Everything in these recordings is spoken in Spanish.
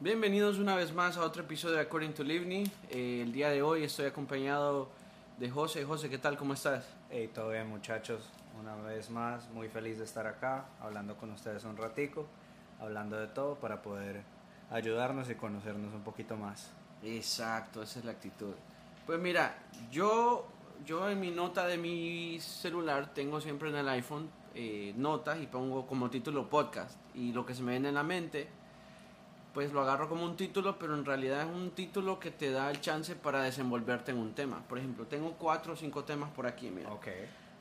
Bienvenidos una vez más a otro episodio de According to Livni. Eh, el día de hoy estoy acompañado de José. José, ¿qué tal? ¿Cómo estás? Hey, todo bien muchachos, una vez más, muy feliz de estar acá, hablando con ustedes un ratico, hablando de todo para poder ayudarnos y conocernos un poquito más. Exacto, esa es la actitud. Pues mira, yo, yo en mi nota de mi celular tengo siempre en el iPhone eh, notas y pongo como título podcast. Y lo que se me viene en la mente, pues lo agarro como un título, pero en realidad es un título que te da el chance para desenvolverte en un tema. Por ejemplo, tengo cuatro o cinco temas por aquí, mira. Ok.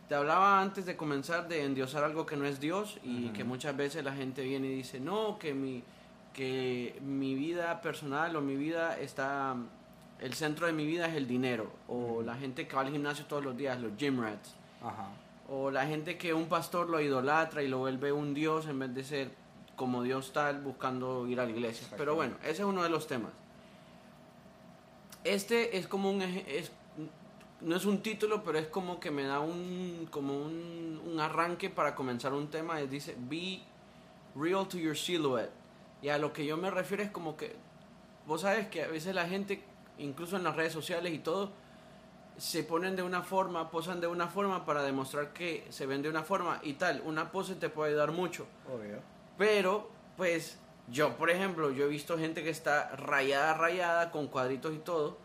Te hablaba antes de comenzar de endiosar algo que no es Dios y que muchas veces la gente viene y dice, no, que mi, que mi vida personal o mi vida está, el centro de mi vida es el dinero. O la gente que va al gimnasio todos los días, los gym rats. Ajá. O la gente que un pastor lo idolatra y lo vuelve un Dios en vez de ser como Dios tal buscando ir a la iglesia. Pero bueno, ese es uno de los temas. Este es como un... Es, no es un título, pero es como que me da un, como un, un arranque para comenzar un tema. Es, dice, be real to your silhouette. Y a lo que yo me refiero es como que, vos sabes que a veces la gente, incluso en las redes sociales y todo, se ponen de una forma, posan de una forma para demostrar que se ven de una forma y tal. Una pose te puede ayudar mucho. Obvio. Pero, pues, yo, por ejemplo, yo he visto gente que está rayada, rayada, con cuadritos y todo,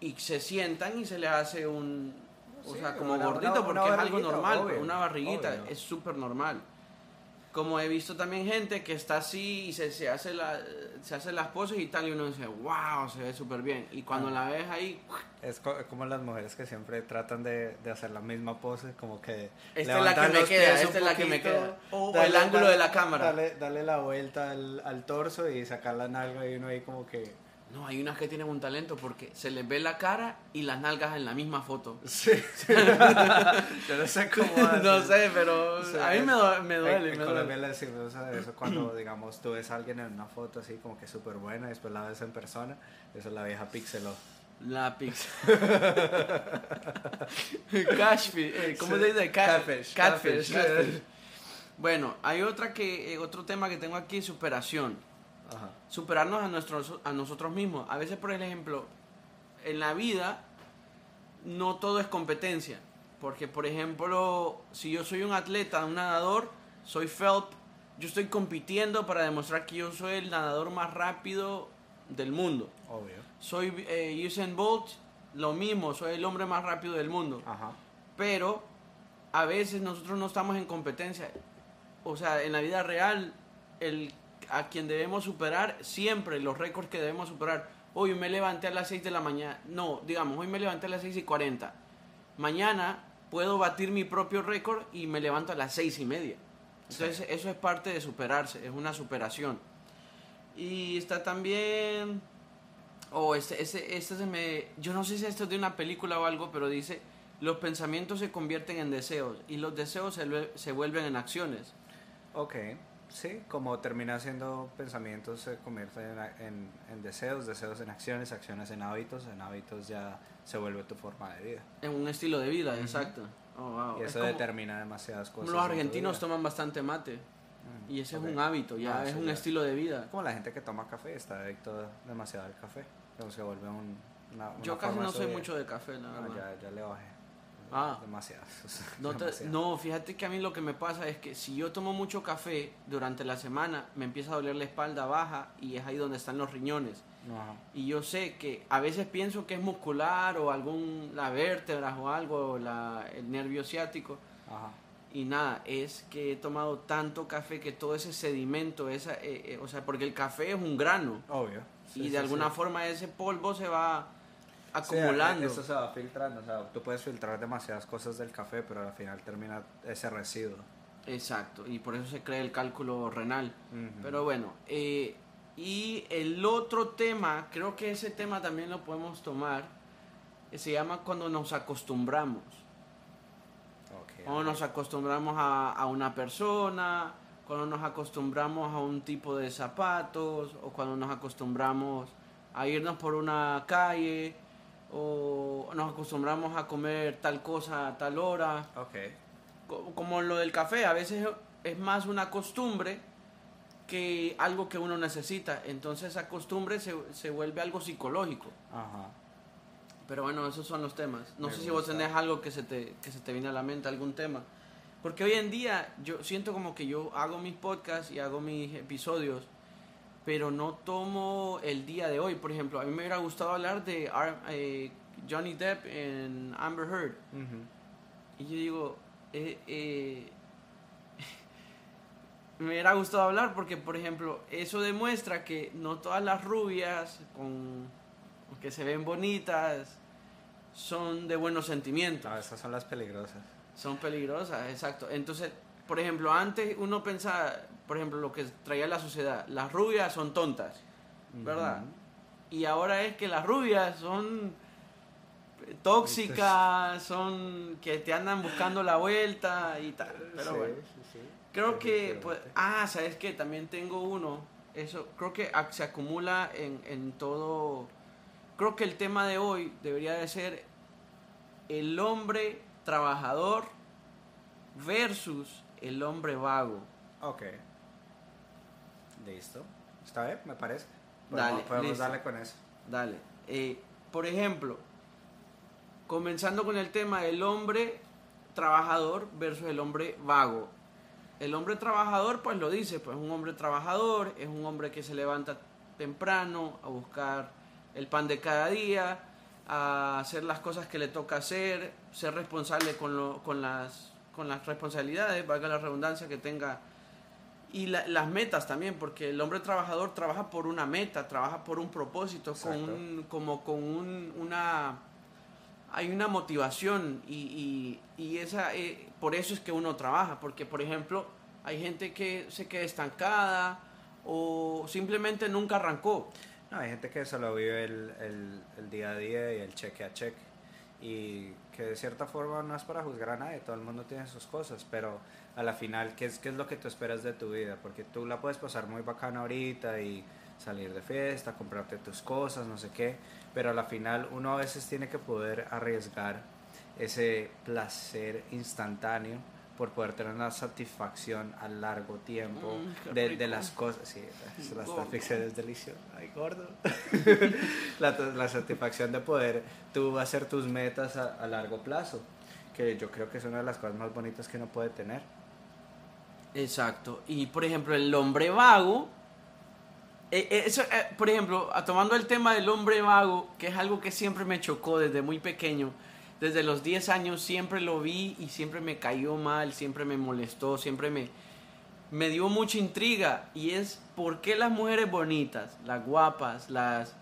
y se sientan y se le hace un, o sea, como una- gordito, una- porque una es algo normal, obvio, una barriguita, obvio. es súper normal. Como he visto también gente que está así y se, se, hace la, se hace las poses y tal, y uno dice, wow, se ve súper bien. Y cuando Ah. la ves ahí, Es co- como las mujeres que siempre tratan de, de hacer la misma pose, como que... Esta es la que me queda, esta es la que me queda. O dale- el ángulo dale- de la cámara. Dale, dale la vuelta al, al torso y sacar la nalga y uno ahí como que... no, hay unas que tienen un talento porque se les ve la cara y las nalgas en la misma foto. Sí. Yo no sé cómo no sé, pero O sea, a mí es- me, due- me en- duele. En, me Colombia duele. le a eso cuando, digamos, tú ves a alguien en una foto así como que súper buena y después la ves en persona. Eso es la vieja pixeló. La pizza. Catfish. eh, ¿Cómo se dice? Cat- Catfish, Catfish. catfish. catfish. Bueno, hay otra que, eh, otro tema que tengo aquí, superación. Ajá. Superarnos a, nuestros, a nosotros mismos. A veces, por ejemplo, en la vida no todo es competencia. Porque, por ejemplo, si yo soy un atleta, un nadador, soy Phelps, yo estoy compitiendo para demostrar que yo soy el nadador más rápido del mundo. Obvio. Soy eh, Usain Bolt, lo mismo, soy el hombre más rápido del mundo. Ajá. Pero a veces nosotros no estamos en competencia. O sea, en la vida real, el, a quien debemos superar, siempre los récords que debemos superar. Hoy me levanté a las 6 de la mañana. No, digamos, hoy me levanté a las 6 y 40. Mañana puedo batir mi propio récord y me levanto a las 6 y media. Entonces, eso es parte de superarse, es una superación. Y está también. Oh, este, este, este se me. Yo no sé si esto es de una película o algo, pero dice: Los pensamientos se convierten en deseos y los deseos se, se vuelven en acciones. Ok. Sí, como termina siendo pensamientos se convierten en, en- en deseos, deseos en acciones, acciones en hábitos, en hábitos ya se vuelve tu forma de vida. En un estilo de vida, exacto. Oh, wow. Y Es eso determina demasiadas cosas. los argentinos toman bastante mate. Mm, Y ese es un hábito, ya Ah, es un ya. estilo de vida. Como la gente que toma café, está adicto demasiado al café. Entonces se vuelve un, una, una Yo casi no soy mucho de café, la No, verdad. ya, ya le bajé. Ah. Demasiado. No, te- demasiado. no, fíjate que a mí lo que me pasa es que si yo tomo mucho café durante la semana, me empieza a doler la espalda baja y es ahí donde están los riñones. Ajá. Y yo sé que a veces pienso que es muscular o algún, la vértebra o algo, o la, el nervio ciático. Ajá. Y nada, es que he tomado tanto café que todo ese sedimento, esa, eh, eh, o sea, porque el café es un grano Obvio. Sí, y de sí, alguna sí. forma ese polvo se va Sí, acumulando. eso se va filtrando. O sea, tú puedes filtrar demasiadas cosas del café, pero al final termina ese residuo. Exacto, y por eso se crea el cálculo renal. Pero bueno, eh, y el otro tema, creo que ese tema también lo podemos tomar, eh, se llama cuando nos acostumbramos. Ok, Cuando nos acostumbramos a, a una persona, cuando nos acostumbramos a un tipo de zapatos, o cuando nos acostumbramos a irnos por una calle, o nos acostumbramos a comer tal cosa a tal hora. Ok. Co- Como lo del café, a veces es más una costumbre que algo que uno necesita. Entonces esa costumbre se, se vuelve algo psicológico. Ajá. Pero bueno, esos son los temas. No Me sé si vos gusta. tenés algo que se, te, que se te viene a la mente, algún tema. Porque hoy en día yo siento como que yo hago mis podcasts y hago mis episodios, pero no tomo el día de hoy. Por ejemplo, a mí me hubiera gustado hablar de Ar- eh, Johnny Depp en Amber Heard. Y yo digo, eh, eh, me hubiera gustado hablar porque, por ejemplo, eso demuestra que no todas las rubias con, que se ven bonitas son de buenos sentimientos. No, esas son las peligrosas. Son peligrosas, exacto. Entonces, por ejemplo, antes uno pensaba, por ejemplo, lo que traía la sociedad, las rubias son tontas, ¿verdad? Y ahora es que las rubias son tóxicas, son que te andan buscando la vuelta y tal. Pero Sí, bueno, sí, sí. creo que, pues, ah, ¿sabes qué? También tengo uno, eso, creo que se acumula en, en todo, creo que el tema de hoy debería de ser el hombre trabajador versus el hombre vago. Ok. Listo. ¿Está bien? Me parece. Dale, Podemos, podemos listo. darle con eso. Dale. Eh, por ejemplo, comenzando con el tema del hombre trabajador versus el hombre vago. El hombre trabajador, pues lo dice, pues un hombre trabajador, es un hombre que se levanta temprano a buscar el pan de cada día, a hacer las cosas que le toca hacer, ser responsable con, lo- con, las, con las responsabilidades, valga la redundancia que tenga y la- las metas también, porque el hombre trabajador trabaja por una meta, trabaja por un propósito, con un, como con un- una... Hay una motivación y, y- y esa, eh, por eso es que uno trabaja, porque por ejemplo hay gente que se queda estancada o simplemente nunca arrancó. No, hay gente que solo vive el, el, el día a día y el cheque a cheque. Y que de cierta forma no es para juzgar a nadie, todo el mundo tiene sus cosas, pero a la final, ¿qué es, qué es lo que tú esperas de tu vida? Porque tú la puedes pasar muy bacana ahorita y salir de fiesta, comprarte tus cosas, no sé qué, pero a la final uno a veces tiene que poder arriesgar ese placer instantáneo por poder tener una satisfacción a largo tiempo Mm, de, las cosas. Sí, la satisfacción es deliciosa. Ay, gordo. la, la satisfacción de poder tú hacer tus metas a, a largo plazo, que yo creo que es una de las cosas más bonitas que uno puede tener. Exacto. Y por ejemplo, el hombre vago. eh, eh, eso, eh, por ejemplo, tomando el tema del hombre vago, que es algo que siempre me chocó desde muy pequeño, desde los 10 años siempre lo vi y siempre me cayó mal, siempre me molestó, siempre me, me dio mucha intriga. Y es por qué las mujeres bonitas, las guapas, las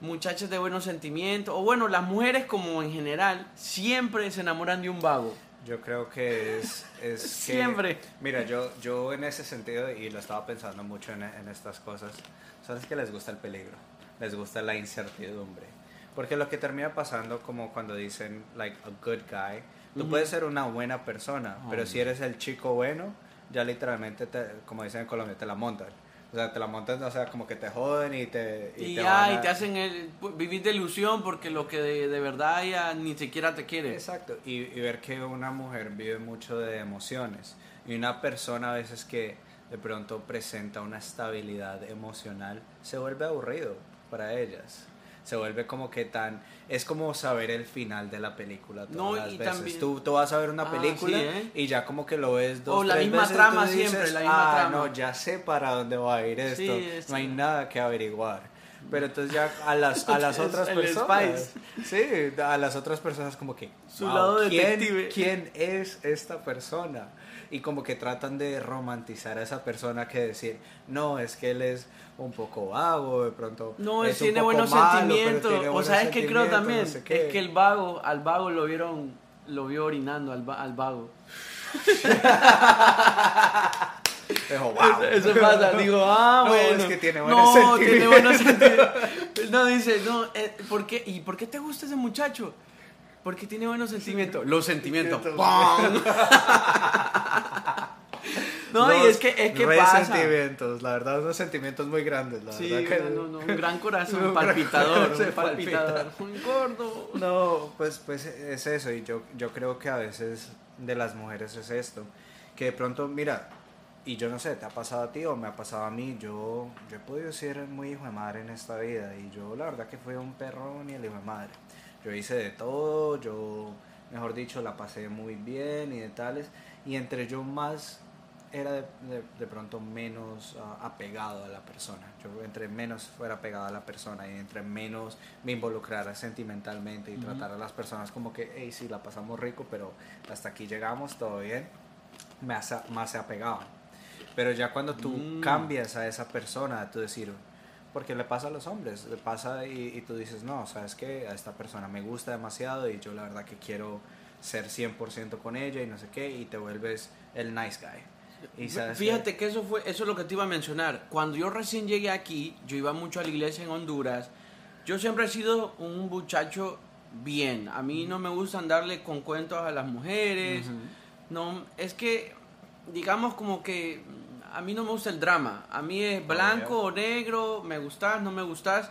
muchachas de buenos sentimientos, o bueno, las mujeres como en general, siempre se enamoran de un vago. Yo creo que es... es que- Siempre. mira, yo, yo en ese sentido, y lo estaba pensando mucho en, en estas cosas, sabes que les gusta el peligro, les gusta la incertidumbre. Porque lo que termina pasando, como cuando dicen, like, a good guy, tú puedes ser una buena persona, pero Oh. si eres el chico bueno, ya literalmente, te, como dicen en Colombia, te la montan. O sea, te la montan, o sea, como que te joden y te... Y, te ya, y te hacen el, vivir de ilusión porque lo que de, de verdad ya ni siquiera te quiere. Exacto, y, y ver que una mujer vive mucho de emociones y una persona a veces que de pronto presenta una estabilidad emocional se vuelve aburrido para ellas. Se vuelve como que tan... Es como saber el final de la película todas No, las y veces. también- Tú, tú vas a ver una Ah, película sí, ¿eh? y ya como que lo ves dos, O la tres misma veces trama tú siempre, dices, la misma ah, trama". no, ya sé para dónde va a ir esto. Sí, es- no hay nada que averiguar. Pero entonces ya a las, a las otras el personas... Sí, a las otras personas como que... Su "Wow, lado ¿quién- detective". ¿Quién es esta persona? Y como que tratan de romantizar a esa persona que decir, no, es que él es un poco vago, de pronto. No, él tiene buenos malo, sentimientos. tiene O buenos sabes que creo sentimientos, también, no sé qué". es que el vago, al vago lo vieron, lo vio orinando al, al vago. Dijo, "Wow". Eso, eso pasa, digo, ah, No, bueno. es que tiene buenos no, sentimientos. tiene buenos sentimientos. No, dice, no, eh, ¿por qué? ¿Y por qué te gusta ese muchacho? Porque tiene buenos sentimientos. Los sentimientos. ¡pam! no, y es que, es que pasa. resentimientos, la verdad, unos sentimientos muy grandes, la Sí, verdad que- no, no, un gran corazón Un gran palpitador, corazón un palpitador. Un gordo. No, pues, pues es eso, y yo, yo creo que a veces de las mujeres es esto, que de pronto, mira, y yo no sé, te ha pasado a ti o me ha pasado a mí, yo, yo he podido ser muy hijo de madre en esta vida y yo la verdad que fui un perro ni el hijo de madre. Yo hice de todo, yo, mejor dicho, la pasé muy bien y de tales. Y entre yo más era de, de, pronto menos uh, apegado a la persona. Yo entre menos fuera apegado a la persona y entre menos me involucrara sentimentalmente y tratar a las personas como que, hey, sí, la pasamos rico, pero hasta aquí llegamos, todo bien, más, más se apegaban. Pero ya cuando tú mm. cambias a esa persona, tú decir, porque le pasa a los hombres, le pasa y, y tú dices, no, sabes que a esta persona me gusta demasiado y yo la verdad que quiero ser 100% con ella y no sé qué, y te vuelves el nice guy. Y Fíjate que... eso fue eso es lo que te iba a mencionar. Cuando yo recién llegué aquí, yo iba mucho a la iglesia en Honduras. Yo siempre he sido un muchacho bien. A mí no me gusta andarle con cuentos a las mujeres. No, es que digamos como que a mí no me gusta el drama. A mí es blanco o negro, me gustas, no me gustas,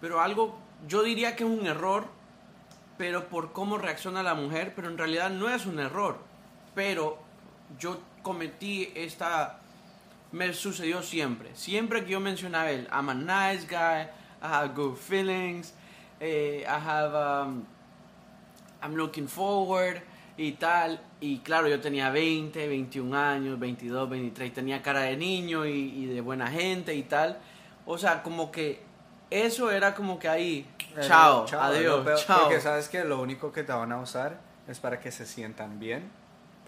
pero algo, yo diría que es un error, pero por cómo reacciona la mujer, pero en realidad no es un error. Pero yo cometí esta, me sucedió siempre. Siempre que yo mencionaba él, I'm a nice guy, I have good feelings, eh, I have, um, I'm looking forward y tal. Y claro, yo tenía 20, 21 años, 22, 23, tenía cara de niño y, de buena gente y tal. O sea, como que eso era como que ahí, chao, adiós, chao. Porque sabes que lo único que te van a usar es para que se sientan bien,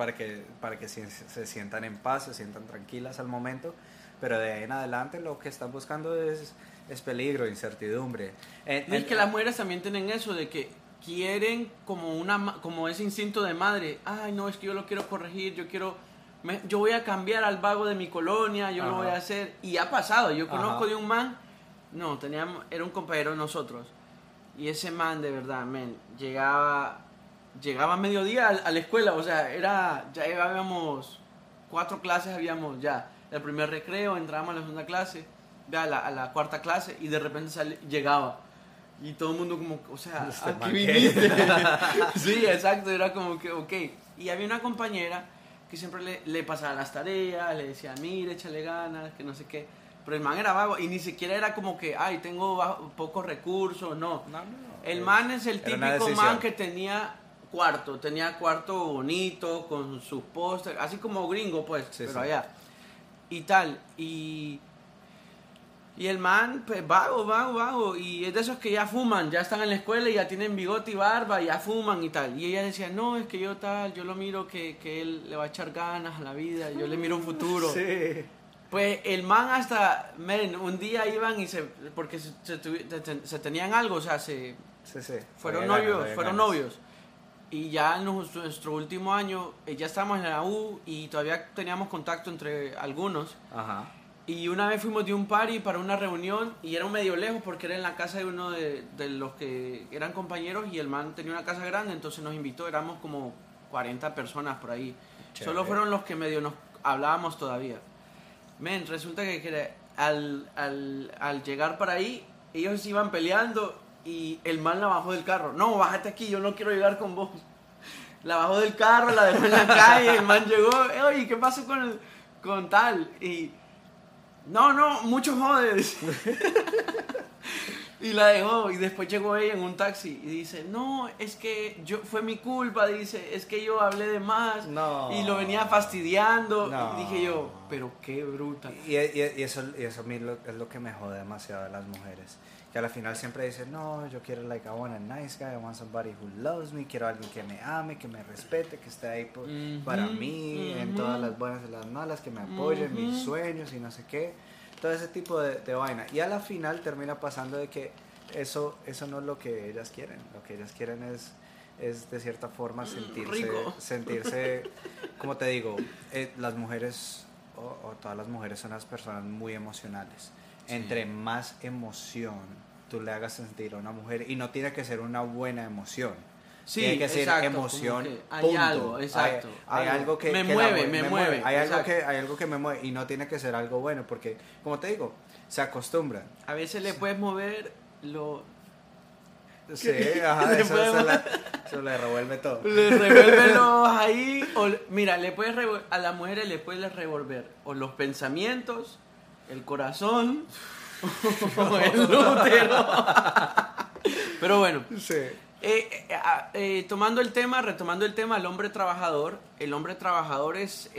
para que, para que se, se sientan en paz, se sientan tranquilas al momento. Pero de ahí en adelante lo que están buscando es, es peligro, incertidumbre. es que las mujeres también tienen eso de que quieren como una como ese instinto de madre ay no es que yo lo quiero corregir yo quiero yo voy a cambiar al vago de mi colonia yo lo voy a hacer y ha pasado yo conozco de un man no teníamos era un compañero de nosotros y ese man de verdad men llegaba llegaba a mediodía a, la escuela o sea era ya habíamos cuatro clases habíamos ya el primer recreo entrábamos a la segunda clase a la, a la cuarta clase y de repente llegaba y todo el mundo como, o sea, este ¿a viniste? sí, exacto, era como que, ok. Y había una compañera que siempre le, le pasaba las tareas, le decía, mire, échale ganas, que no sé qué. Pero el man era vago y ni siquiera era como que, ay, tengo pocos recursos, no. no, no el man es el típico man que tenía cuarto, tenía cuarto bonito, con sus pósteres, así como gringo, pues, pero allá. Y tal, y y el man, pues vago, vago, vago. Y es de esos que ya fuman, ya están en la escuela y ya tienen bigote y barba, y ya fuman y tal. Y ella decía, no, es que yo tal, yo lo miro que, que él le va a echar ganas a la vida, yo le miro un futuro. Sí. Pues el man hasta, men, un día iban y se, porque se, se, tenían algo, o sea, se... Sí, sí. Fueron novios, fueron novios. Y ya en nuestro, nuestro, último año, eh, ya estábamos en la U y todavía teníamos contacto entre algunos. Ajá. Y una vez fuimos de un party para una reunión y era un medio lejos porque era en la casa de uno de, de, los que eran compañeros y el man tenía una casa grande, entonces nos invitó, éramos como 40 personas por ahí. Solo fueron los que medio nos hablábamos todavía. Men, resulta que, al, al, al, llegar para ahí, ellos iban peleando y el man la bajó del carro. No, bájate aquí, yo no quiero llegar con vos. La bajó del carro, la dejó en la calle, el man llegó, oye, ¿qué pasó con, el, con tal? Y no, no, mucho jodes. y la dejó y después llegó ella en un taxi y dice, no, es que yo fue mi culpa, dice, es que yo hablé de más y lo venía fastidiando. Y dije yo, pero qué bruta. Y, eso, y eso a mí es lo que me jode demasiado de las mujeres. Que al final siempre dicen, no, yo quiero, like, I want a nice guy, I want somebody who loves me, quiero alguien que me ame, que me respete, que esté ahí para mí, en todas las buenas y las malas, que me apoye en mis sueños y no sé qué todo ese tipo de, de, vaina. Y a la final termina pasando de que eso, eso no es lo que ellas quieren. Lo que ellas quieren es, es de cierta forma sentirse, sentirse como te digo, eh, las mujeres o, todas las mujeres son las personas muy emocionales. Entre más emoción tú le hagas sentir a una mujer, y no tiene que ser una buena emoción, Sí, tiene que ser emoción. hay algo, exacto. Hay, algo que me mueve, me, mueve. Hay algo que hay algo que me mueve y no tiene que ser algo bueno porque como te digo, se acostumbran. A veces le puedes mover lo Sí, ajá, esa, Eso le revuelve todo. Le revuelve los ahí. O, mira, le puedes a las mujeres le puedes revolver o los pensamientos, el corazón o el útero. Pero bueno, Sí. eh, eh, ah, eh, tomando el tema, retomando el tema, el hombre trabajador. El hombre trabajador es.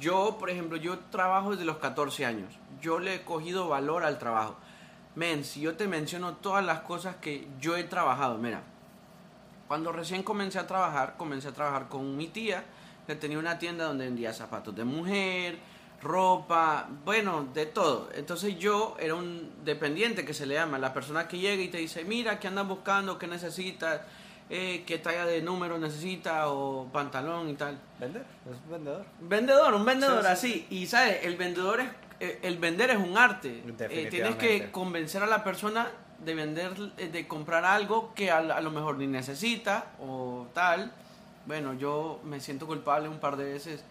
yo, por ejemplo, yo trabajo desde los 14 años. Yo le he cogido valor al trabajo. Men, si yo te menciono todas las cosas que yo he trabajado, mira. Cuando recién comencé a trabajar, comencé a trabajar con mi tía, que tenía una tienda donde vendía zapatos de mujer, ropa, bueno, de todo. Entonces yo era un dependiente que se le llama, la persona que llega y te dice, mira, ¿qué andas buscando? ¿Qué necesitas? Eh, ¿Qué talla de número necesitas? O pantalón y tal. Vender, es un vendedor. Vendedor, un vendedor Sí, sí, así. Y sabes, el vendedor es, eh, el vender es un arte. Eh, tienes que convencer a la persona de vender, eh, de comprar algo que a, a lo mejor ni necesita o tal. Bueno, yo me siento culpable un par de veces.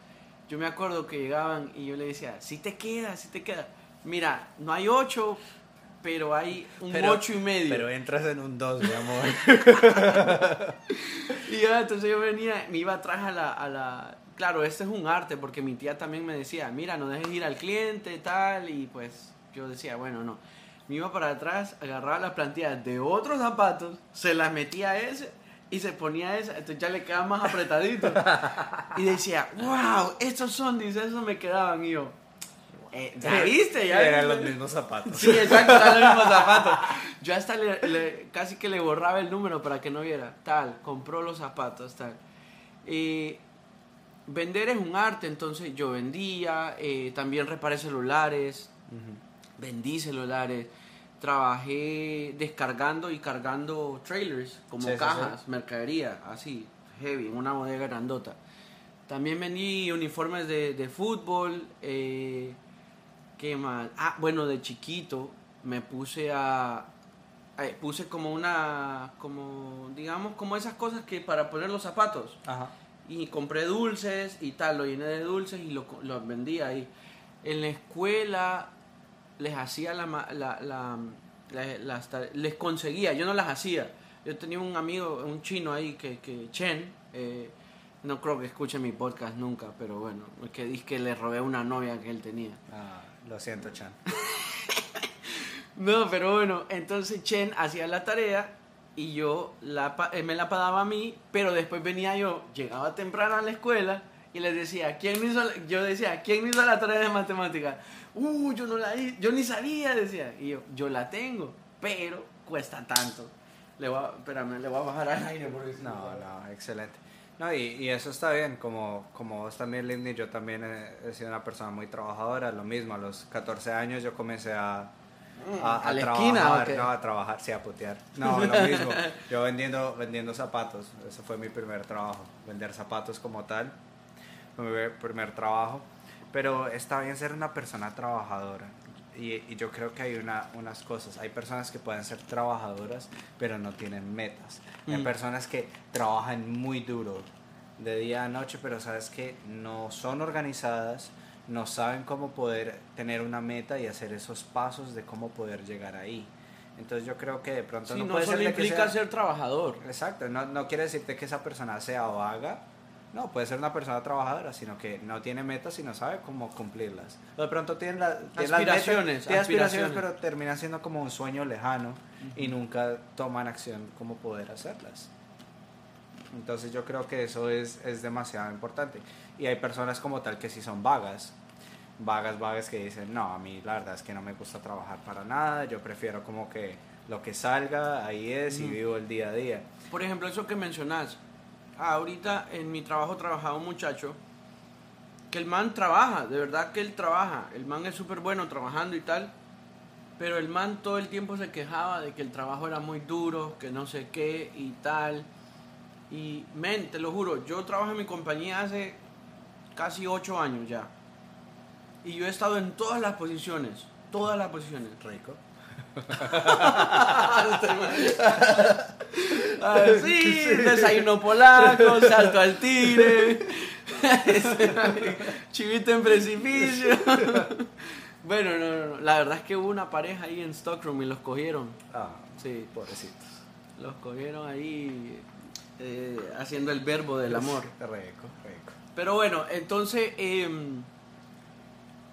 Yo me acuerdo que llegaban y yo le decía, si te queda, si te queda. Mira, no hay ocho, pero hay un Pero- ocho y medio. Pero entras en un 2, mi amor. Y ya, entonces yo venía, me iba atrás a la, a la... Claro, este es un arte, porque mi tía también me decía, mira, no dejes ir al cliente, tal, y pues yo decía, bueno, no. Me iba para atrás, agarraba las plantillas de otros zapatos, se las metía a ese y se ponía esa, entonces ya le quedaba más apretadito. y decía, wow, estos son, dice, esos me quedaban, y yo, eh, ¿ya viste? ¿Ya Eran viste?". los mismos zapatos. Sí, exacto, eran los mismos zapatos. Yo hasta le, le- casi que le borraba el número para que no viera. Tal, compró los zapatos, tal. Vender es un arte, entonces yo vendía, eh, también reparé celulares, vendí celulares, trabajé descargando y cargando trailers, como Sí, sí, cajas, mercadería, así, heavy, en una bodega grandota. También vendí uniformes de, de fútbol, eh, ¿qué más? Ah, bueno, de chiquito me puse a... eh, puse como una, como, digamos, como esas cosas que para poner los zapatos Ajá. y compré dulces y tal, lo llené de dulces y lo, lo vendía ahí. En la escuela les hacía la, la, la- las les conseguía, yo no las hacía. Yo tenía un amigo, un chino ahí que, que Chen, eh, no creo que escuche mi podcast nunca, pero bueno, que dice que le robé una novia que él tenía. Ah, lo siento, Chan. No, pero bueno, entonces Chen hacía la tarea y yo la, él me la pagaba a mí, pero después venía yo, llegaba temprano a la escuela y les decía, ¿quién hizo la-?" yo decía, ¿quién hizo la tarea de matemáticas? Uh, yo no la hice, yo ni sabía, decía. Y yo, yo la tengo, pero cuesta tanto. Le voy a, espérame, le voy a bajar al aire porque No, no, excelente. No, y, y eso está bien, como, como vos también, Lindy, yo también he, he sido una persona muy trabajadora, lo mismo, a los 14 años yo comencé a, a, ¿A la trabajar, esquina o qué? no, a trabajar, sí, a putear. No, lo mismo, yo vendiendo, vendiendo zapatos, ese fue mi primer trabajo, vender zapatos como tal, fue mi primer trabajo, pero está bien ser una persona trabajadora. Y, y yo creo que hay una, unas cosas, hay personas que pueden ser trabajadoras, pero no tienen metas. Hay Mm. personas que trabajan muy duro de día a noche, pero sabes que no son organizadas, no saben cómo poder tener una meta y hacer esos pasos de cómo poder llegar ahí. Entonces yo creo que de pronto Sí, no, no puede solo ser de que implica sea- ser trabajador. Exacto, no, no quiere decirte que esa persona sea vaga, no, puede ser una persona trabajadora, sino que no tiene metas y no sabe cómo cumplirlas. O de pronto tiene, la, tiene las metas, Aspiraciones, tiene aspiraciones, pero termina siendo como un sueño lejano y nunca toman acción cómo poder hacerlas. Entonces yo creo que eso es, es demasiado importante. Y hay personas como tal que sí son vagas, vagas, vagas que dicen, no, a mí la verdad es que no me gusta trabajar para nada, yo prefiero como que lo que salga, ahí es y vivo el día a día. Por ejemplo, eso que mencionás. Ah, ahorita en mi trabajo trabajaba un muchacho que el man trabaja, de verdad que él trabaja. El man es súper bueno trabajando y tal. Pero el man todo el tiempo se quejaba de que el trabajo era muy duro, que no sé qué y tal. Y, men, te lo juro, yo trabajo en mi compañía hace casi ocho años ya. Y yo he estado en todas las posiciones, todas las posiciones. Rico. Sí, desayuno polaco, salto al tire, chivito en precipicio. Bueno, no, no, no, la verdad es que hubo una pareja ahí en Stockholm y los cogieron. Ah, Sí, pobrecitos. los cogieron ahí. eh, haciendo el verbo del amor. Rico, rico. Pero bueno, entonces, em,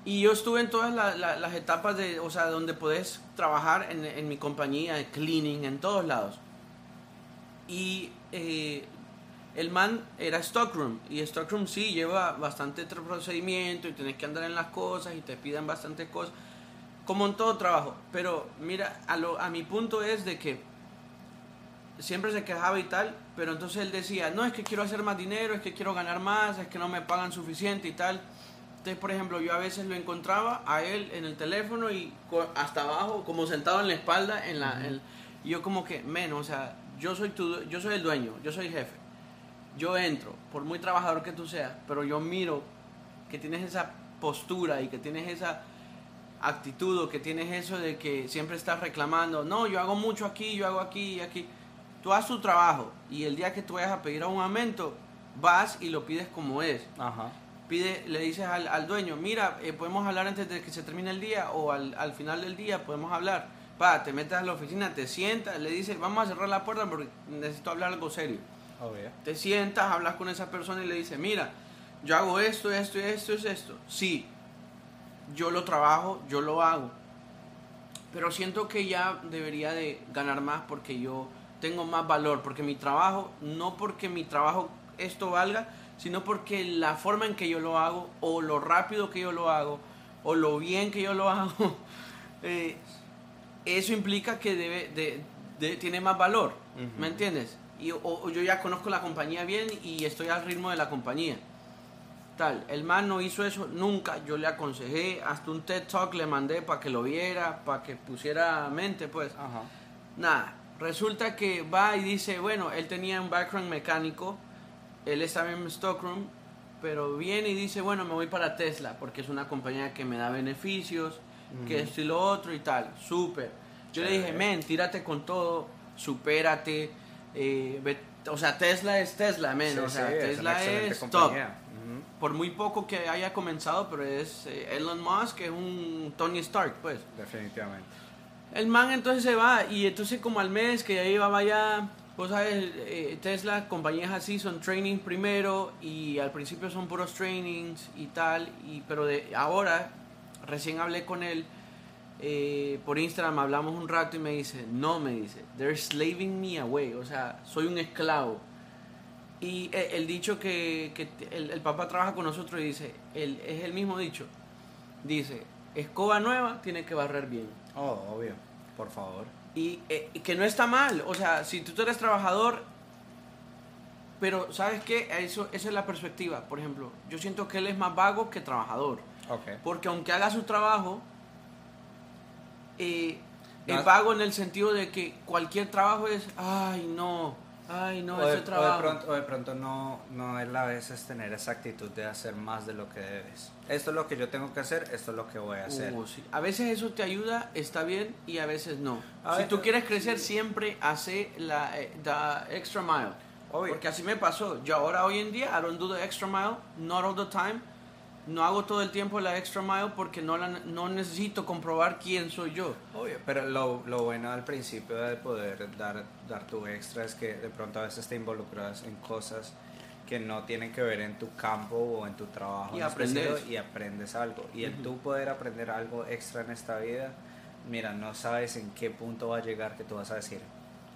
y yo estuve en todas la- la- las etapas de, o sea, donde puedes trabajar en, en mi compañía, en cleaning, en todos lados. Y eh, el man era Stockroom, y Stockroom sí lleva bastante procedimiento y tienes que andar en las cosas y te piden bastantes cosas, como en todo trabajo. Pero mira, a, lo, a mi punto es de que siempre se quejaba y tal, pero entonces él decía, no, es que quiero hacer más dinero, es que quiero ganar más, es que no me pagan suficiente y tal. Entonces, por ejemplo, yo a veces lo encontraba a él en el teléfono y hasta abajo, como sentado en la espalda, en la, en- yo como que, men, o sea, yo soy, tu, yo soy el dueño, yo soy el jefe. Yo entro, por muy trabajador que tú seas, pero yo miro que tienes esa postura y que tienes esa actitud o que tienes eso de que siempre estás reclamando, no, yo hago mucho aquí, yo hago aquí y aquí. Tú haces tu trabajo y el día que tú vayas a pedir un aumento, vas y lo pides como es. Ajá. Pide, le dices al, al dueño, mira, eh, podemos hablar antes de que se termine el día o al, al final del día podemos hablar. Pa, te metes a la oficina, te sientas, le dices, vamos a cerrar la puerta porque necesito hablar algo serio. Obvio. Te sientas, hablas con esa persona y le dices, mira, yo hago esto, esto y esto es esto. Sí, yo lo trabajo, yo lo hago. Pero siento que ya debería de ganar más porque yo tengo más valor, porque mi trabajo, no porque mi trabajo esto valga, sino porque la forma en que yo lo hago, o lo rápido que yo lo hago, o lo bien que yo lo hago, eh, eso implica que debe, de, de- tiene más valor, Ujú. ¿me entiendes? Y, o, o yo ya conozco la compañía bien y estoy al ritmo de la compañía. Tal, el man no hizo eso nunca, yo le aconsejé, hasta un TED Talk le mandé para que lo viera, para que pusiera mente, pues. Ajá. Nada, resulta que va y dice, bueno, él tenía un background mecánico, él estaba en Stockroom, pero viene y dice, bueno, me voy para Tesla, porque es una compañía que me da beneficios, que esto y lo otro y tal, súper. Yo le dije, men, tírate con todo, supérate, eh, ve- o sea, Tesla es Tesla, men, Sí, o sea, sí, Tesla es top. por muy poco que haya comenzado, pero es eh, Elon Musk, es un Tony Stark, pues. Definitivamente. El man entonces se va y entonces como al mes que ya llevaba ya, vos sabes, eh, Tesla, compañías así son training primero y al principio son puros trainings y tal, y, pero de ahora recién hablé con él eh, por Instagram, hablamos un rato y me dice, no, me dice, they're slaving me away, o sea, soy un esclavo. Y eh, el dicho que, el, el papá trabaja con nosotros y dice, el, es el mismo dicho, dice, escoba nueva tiene que barrer bien. Oh, obvio. Por favor. Y, eh, y que no está mal, o sea, si tú eres trabajador, pero ¿sabes qué? Eso, esa es la perspectiva. Por ejemplo, yo siento que él es más vago que trabajador. Ok. Porque aunque haga su trabajo, eh, No. es vago en el sentido de que cualquier trabajo es, ay no, ay no, o, de, ese o de trabajo. pronto, o de pronto no, no es la veces tener esa actitud de hacer más de lo que debes. Esto es lo que yo tengo que hacer, esto es lo que voy a hacer. Uh, sí. A veces eso te ayuda, está bien, y a veces no. A si ver, tú quieres crecer, siempre hace la eh, extra mile. Obvio. Porque así me pasó. Yo ahora hoy en día, I don't do the extra mile, not all the time. No hago todo el tiempo la extra mile porque no, la, no necesito comprobar quién soy yo. Obvio, pero lo, lo bueno al principio de poder dar, dar tu extra es que de pronto a veces te involucras en cosas que no tienen que ver en tu campo o en tu trabajo Y aprendes. y aprendes algo. Y el tú poder aprender algo extra en esta vida, mira, no sabes en qué punto va a llegar que tú vas a decir,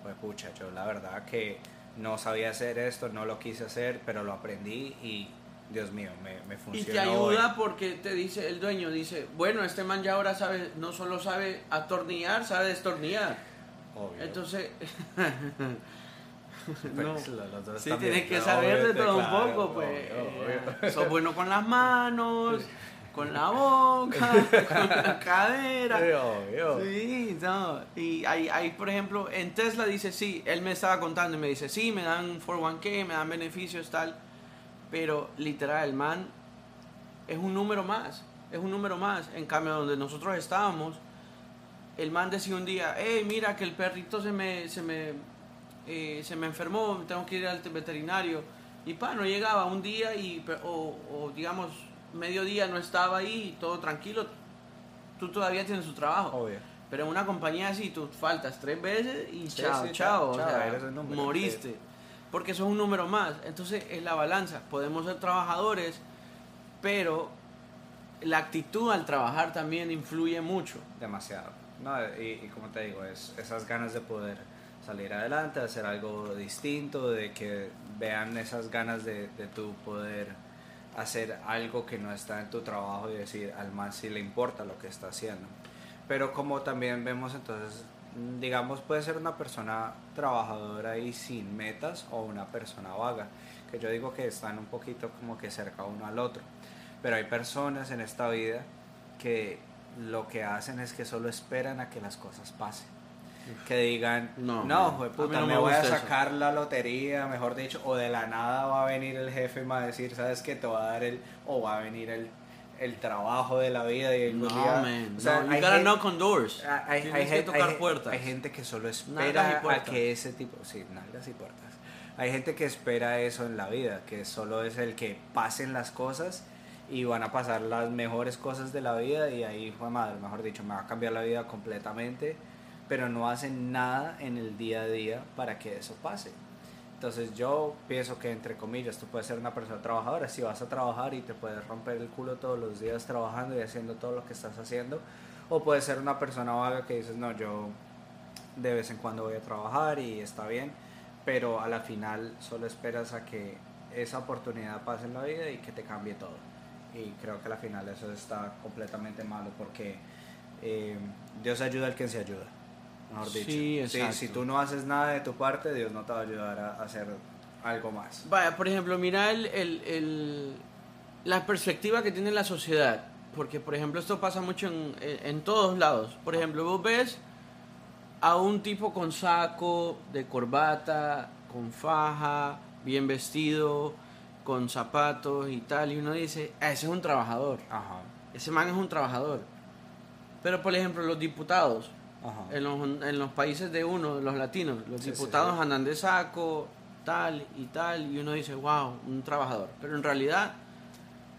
pues pucha, yo la verdad que no sabía hacer esto, no lo quise hacer, pero lo aprendí y Dios mío, me, me Y funcionó. te ayuda hoy. porque te dice el dueño, dice, bueno, este man ya ahora sabe, no solo sabe atornillar, sabe destornillar. Obvio. Entonces, no. Pues, Sí, tienes que saber de todo un claro, poco, pues. obvio, Sos bueno con las manos, con la boca, con la cadera. Obvio. Sí, no. Y hay, hay, por ejemplo, en Tesla dice, sí, él me estaba contando y me dice, sí, me dan 401k, me dan beneficios, tal. Pero literal, el man es un número más, es un número más. En cambio, donde nosotros estábamos, el man decía un día, hey, mira que el perrito se me, se me, eh, se me enfermó, tengo que ir al veterinario. Y pa, no llegaba un día y, o, o digamos, mediodía no estaba ahí, todo tranquilo. Tú todavía tienes tu trabajo. Obvio. Pero en una compañía así, tú faltas tres veces y Sí, chao, sí, chao, chao, o sea, número, moriste. Porque eso es un número más. Entonces es la balanza. Podemos ser trabajadores, pero la actitud al trabajar también influye mucho. Demasiado. No, y, y como te digo, es esas ganas de poder salir adelante, hacer algo distinto, de que vean esas ganas de, de tu poder hacer algo que no está en tu trabajo y decir al más si le importa lo que está haciendo. Pero como también vemos entonces, digamos, puede ser una persona trabajadora y sin metas o una persona vaga, que yo digo que están un poquito como que cerca uno al otro. Pero hay personas en esta vida que lo que hacen es que solo esperan a que las cosas pasen. Que digan, No, no, puta, no me, me voy a gusta eso". sacar la lotería, mejor dicho, o de la nada va a venir el jefe y me va a decir, ¿sabes qué? Te va a dar el, o va a venir el, el trabajo de la vida y algún No, día- man. o sea, no, you hay gotta gen- knock on doors. Ah, hay, Tienes hay que tocar hay puertas. hay gente que solo espera a que ese tipo, sí, nalgas y puertas. Hay gente que espera eso en la vida, que solo es el que pasen las cosas y van a pasar las mejores cosas de la vida y ahí fue madre, mejor dicho, me va a cambiar la vida completamente, pero no hacen nada en el día a día para que eso pase. Entonces yo pienso que entre comillas tú puedes ser una persona trabajadora, si vas a trabajar y te puedes romper el culo todos los días trabajando y haciendo todo lo que estás haciendo, o puedes ser una persona vaga que dices, no, yo de vez en cuando voy a trabajar y está bien, pero a la final solo esperas a que esa oportunidad pase en la vida y que te cambie todo. Y creo que a la final eso está completamente malo porque eh, Dios ayuda al que se ayuda. Mejor dicho. Sí, Si- exacto. si tú no haces nada de tu parte, Dios no te va a ayudar a hacer algo más. Vaya, por ejemplo, mira el, el- el- la perspectiva que tiene la sociedad. Porque, por ejemplo, esto pasa mucho en, en- todos lados. Por ejemplo, vos ves a un tipo con saco, de corbata, con faja, bien vestido, con zapatos y tal. Y uno dice, ah, ese es un trabajador. Ajá. Ese man es un trabajador. Pero, por ejemplo, los diputados. En los, en los países de uno, los latinos, los Sí, diputados sí. andan de saco, tal y tal, y uno dice, wow, un trabajador. Pero en realidad,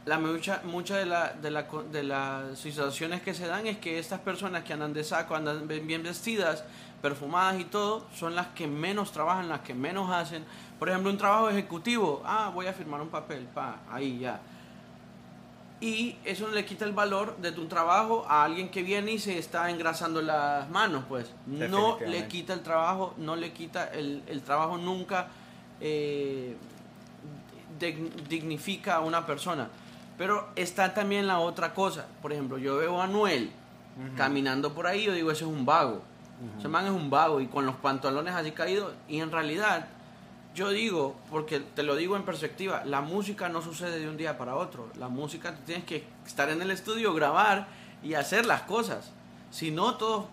la mucha, mucha de, la, de, la, de las situaciones que se dan es que estas personas que andan de saco, andan bien vestidas, perfumadas y todo, son las que menos trabajan, las que menos hacen. Por ejemplo, un trabajo ejecutivo, ah, voy a firmar un papel, pa, ahí ya. Y eso le quita el valor de tu trabajo a alguien que viene y se está engrasando las manos, pues. No le quita el trabajo, no le quita el, el trabajo nunca eh, dig- dignifica a una persona. Pero está también la otra cosa. Por ejemplo, yo veo a Noel caminando por ahí, yo digo, ese es un vago. Ese man es un vago y con los pantalones así caídos. Y en realidad, yo digo, porque te lo digo en perspectiva, la música no sucede de un día para otro. La música tú tienes que estar en el estudio, grabar y hacer las cosas. Si no, todo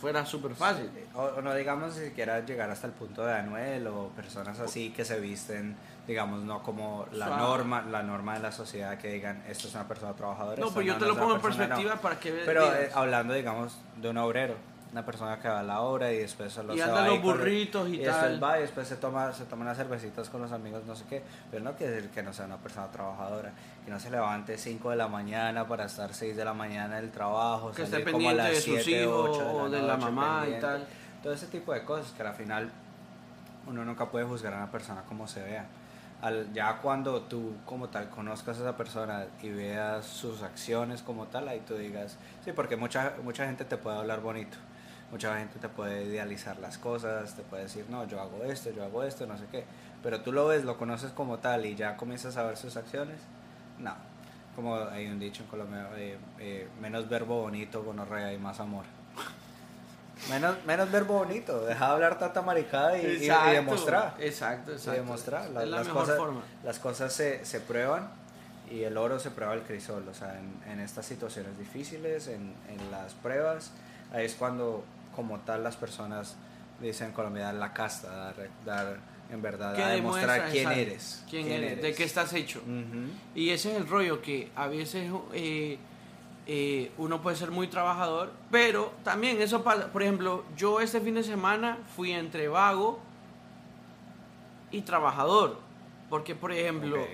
fuera súper fácil. O, o no digamos ni siquiera llegar hasta el punto de Anuel o personas así que se visten, digamos, no como la Suave. norma, la norma de la sociedad que digan esto es una persona trabajadora. No, pero yo no te lo pongo en persona, no". perspectiva para que veas. Pero eh, hablando, digamos, de un obrero, una persona que va a la obra y después solo Y se va los burritos y y después tal. va y después se toma, se toma unas cervecitas con los amigos, no sé qué. Pero no quiere decir que no sea una persona trabajadora, que no se levante 5 de la mañana para estar 6 de la mañana en el trabajo, que esté como a las de sus 7, hijos 8 o de la mamá y tal. Todo ese tipo de cosas que al final uno nunca puede juzgar a una persona como se vea. Al, ya cuando tú como tal conozcas a esa persona y veas sus acciones como tal, ahí tú digas, sí, porque mucha, mucha gente te puede hablar bonito, mucha gente te puede idealizar las cosas, te puede decir, no, yo hago esto, yo hago esto, no sé qué, pero tú lo ves, lo conoces como tal y ya comienzas a ver sus acciones, no. Como hay un dicho en Colombia, eh, eh, menos verbo bonito, gonorrea y más amor. Menos, menos verbo bonito, deja de hablar tanta maricada y, y- y Exacto, demostrar. Exacto, Y exacto. demostrar. La- es la las, mejor cosas, forma. las cosas se, se prueban y el oro se prueba al crisol. O sea, en, en estas situaciones difíciles, en, en las pruebas, ahí es cuando, como tal, las personas dicen en Colombia dar la casta, dar, dar en verdad, ¿Qué a demostrar quién Exacto. eres. ¿Quién, eres? ¿De qué estás hecho? Y ese es el rollo que a veces eh, eh, uno puede ser muy trabajador, pero también eso pasa. Por ejemplo, yo este fin de semana fui entre vago y trabajador. Porque, por ejemplo,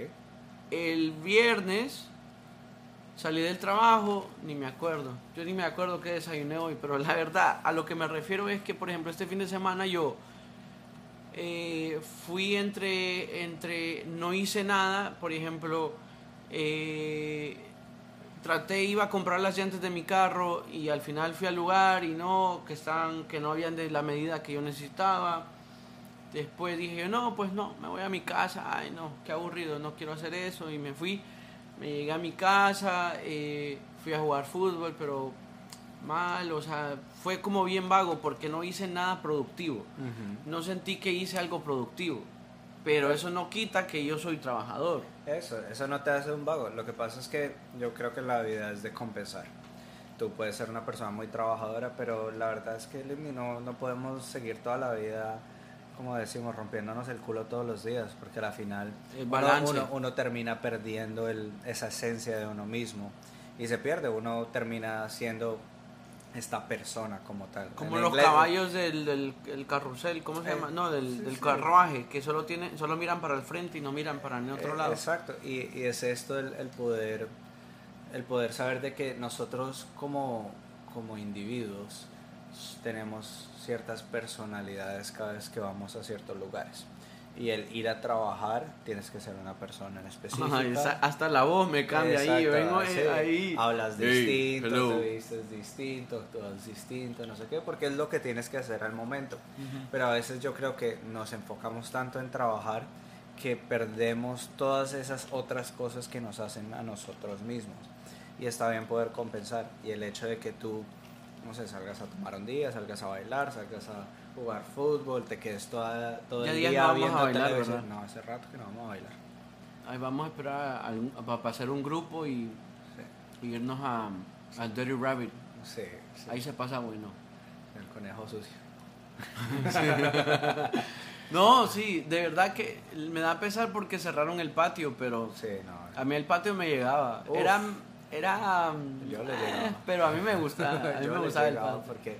el viernes salí del trabajo, ni me acuerdo. Yo ni me acuerdo qué desayuné hoy, pero la verdad, a lo que me refiero es que, por ejemplo, este fin de semana yo eh, fui entre, entre, no hice nada, por ejemplo, eh, traté, iba a comprar las llantas de mi carro y al final fui al lugar y no, que estaban, que no habían de la medida que yo necesitaba. Después dije no, pues no, me voy a mi casa, ay no, qué aburrido, no quiero hacer eso y me fui, me llegué a mi casa, eh, fui a jugar fútbol, pero mal, o sea, fue como bien vago porque no hice nada productivo. No sentí que hice algo productivo, pero eso no quita que yo soy trabajador. Eso, eso no te hace un vago. Lo que pasa es que yo creo que la vida es de compensar. Tú puedes ser una persona muy trabajadora, pero la verdad es que no, no podemos seguir toda la vida, como decimos, rompiéndonos el culo todos los días, porque al final uno, uno, termina perdiendo el, esa esencia de uno mismo y se pierde, uno termina siendo esta persona como tal. Como los caballos del, del carrusel, ¿cómo se eh, llama? No, del, del carruaje, que solo tiene, solo miran para el frente y no miran para el otro eh, lado. Exacto, y, y, es esto el, el, poder el poder saber de que nosotros como, como individuos tenemos ciertas personalidades cada vez que vamos a ciertos lugares y el ir a trabajar tienes que ser una persona en específico. hasta la voz me cambia ahí, vengo ahí. Hablas distinto, te vistes distinto, es distinto, no sé qué, porque es lo que tienes que hacer al momento. Pero a veces yo creo que nos enfocamos tanto en trabajar que perdemos todas esas otras cosas que nos hacen a nosotros mismos. Y está bien poder compensar. Y el hecho de que tú, no sé, salgas a tomar un día, salgas a bailar, salgas a jugar fútbol, te quedes toda, todo el día no viendo a bailar, televisión. No, hace rato que no vamos a bailar. Ahí vamos a esperar a, a, hacer un grupo y, irnos a, a, Dirty Rabbit. Sí, Ahí se pasa bueno. El conejo sucio. no, sí, de verdad que me da pesar porque cerraron el patio, pero sí, no, a mí el patio me llegaba. Era, era, yo le llegaba. pero a mí me gusta, a mí me gustaba el patio. Porque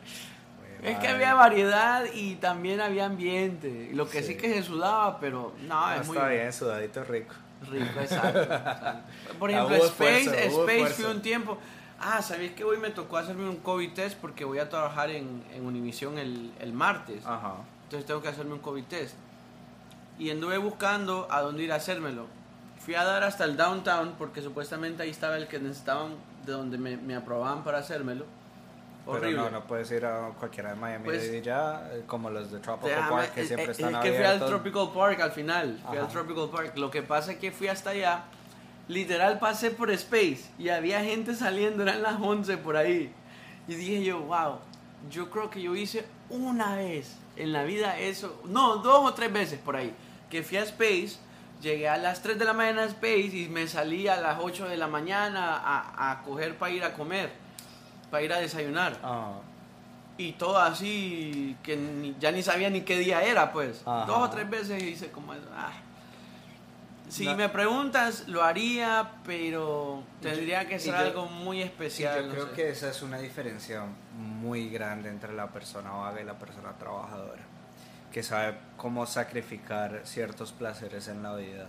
es que había variedad y también había ambiente. Lo que sí, que se sudaba, pero no, es muy... Está bien, sudadito rico. Rico, exacto. Por ejemplo, Space, Space fue un tiempo... Ah, ¿sabéis que hoy me tocó hacerme un COVID test porque voy a trabajar en, en Univision el, el martes? Ajá. Entonces tengo que hacerme un COVID test. Y anduve buscando a dónde ir a hacérmelo. Fui a dar hasta el downtown porque supuestamente ahí estaba el que necesitaban, de donde me, me aprobaban para hacérmelo pero no, no puedes ir a cualquiera de Miami pues, y ya, eh, como los de Tropical Park que siempre están abiertos. Es que fui al Tropical Park al final, fui al Tropical Park. Lo que pasa es que fui hasta allá, literal pasé por Space y había gente saliendo, eran las 11 por ahí. Y dije yo, wow, yo creo que yo hice una vez en la vida eso, no, dos o tres veces por ahí, que fui a Space, llegué a las 3 de la mañana a Space y me salí a las 8 de la mañana a, a coger para ir a comer para ir a desayunar. Ah. Y todo así, que ya ni sabía ni qué día era, pues. Dos o tres veces hice como... Ah. Si me preguntas, lo haría, pero tendría que ser algo muy especial. yo creo que esa es una diferencia muy grande entre la persona vaga y la persona trabajadora, que sabe cómo sacrificar ciertos placeres en la vida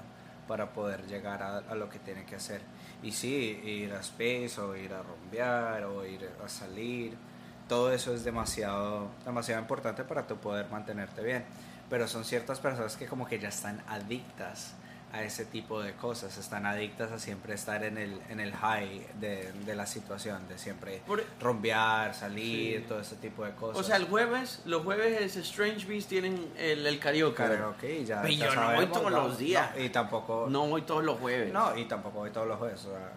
para poder llegar a, lo que tiene que hacer. Y sí, ir a Space o ir a rompear o ir a salir, todo eso es demasiado, demasiado importante para tu poder mantenerte bien. Pero son ciertas personas que como que ya están adictas a ese tipo de cosas, están adictas a siempre estar en el, en el high de, de la situación, de siempre rompear, salir, todo ese tipo de cosas. O sea, el jueves, los jueves Strange Beast tienen el, el karaoke. Karaoke, ya. Pero yo no voy todos los días. y tampoco. No voy todos los jueves. No, y tampoco voy todos los jueves. O sea,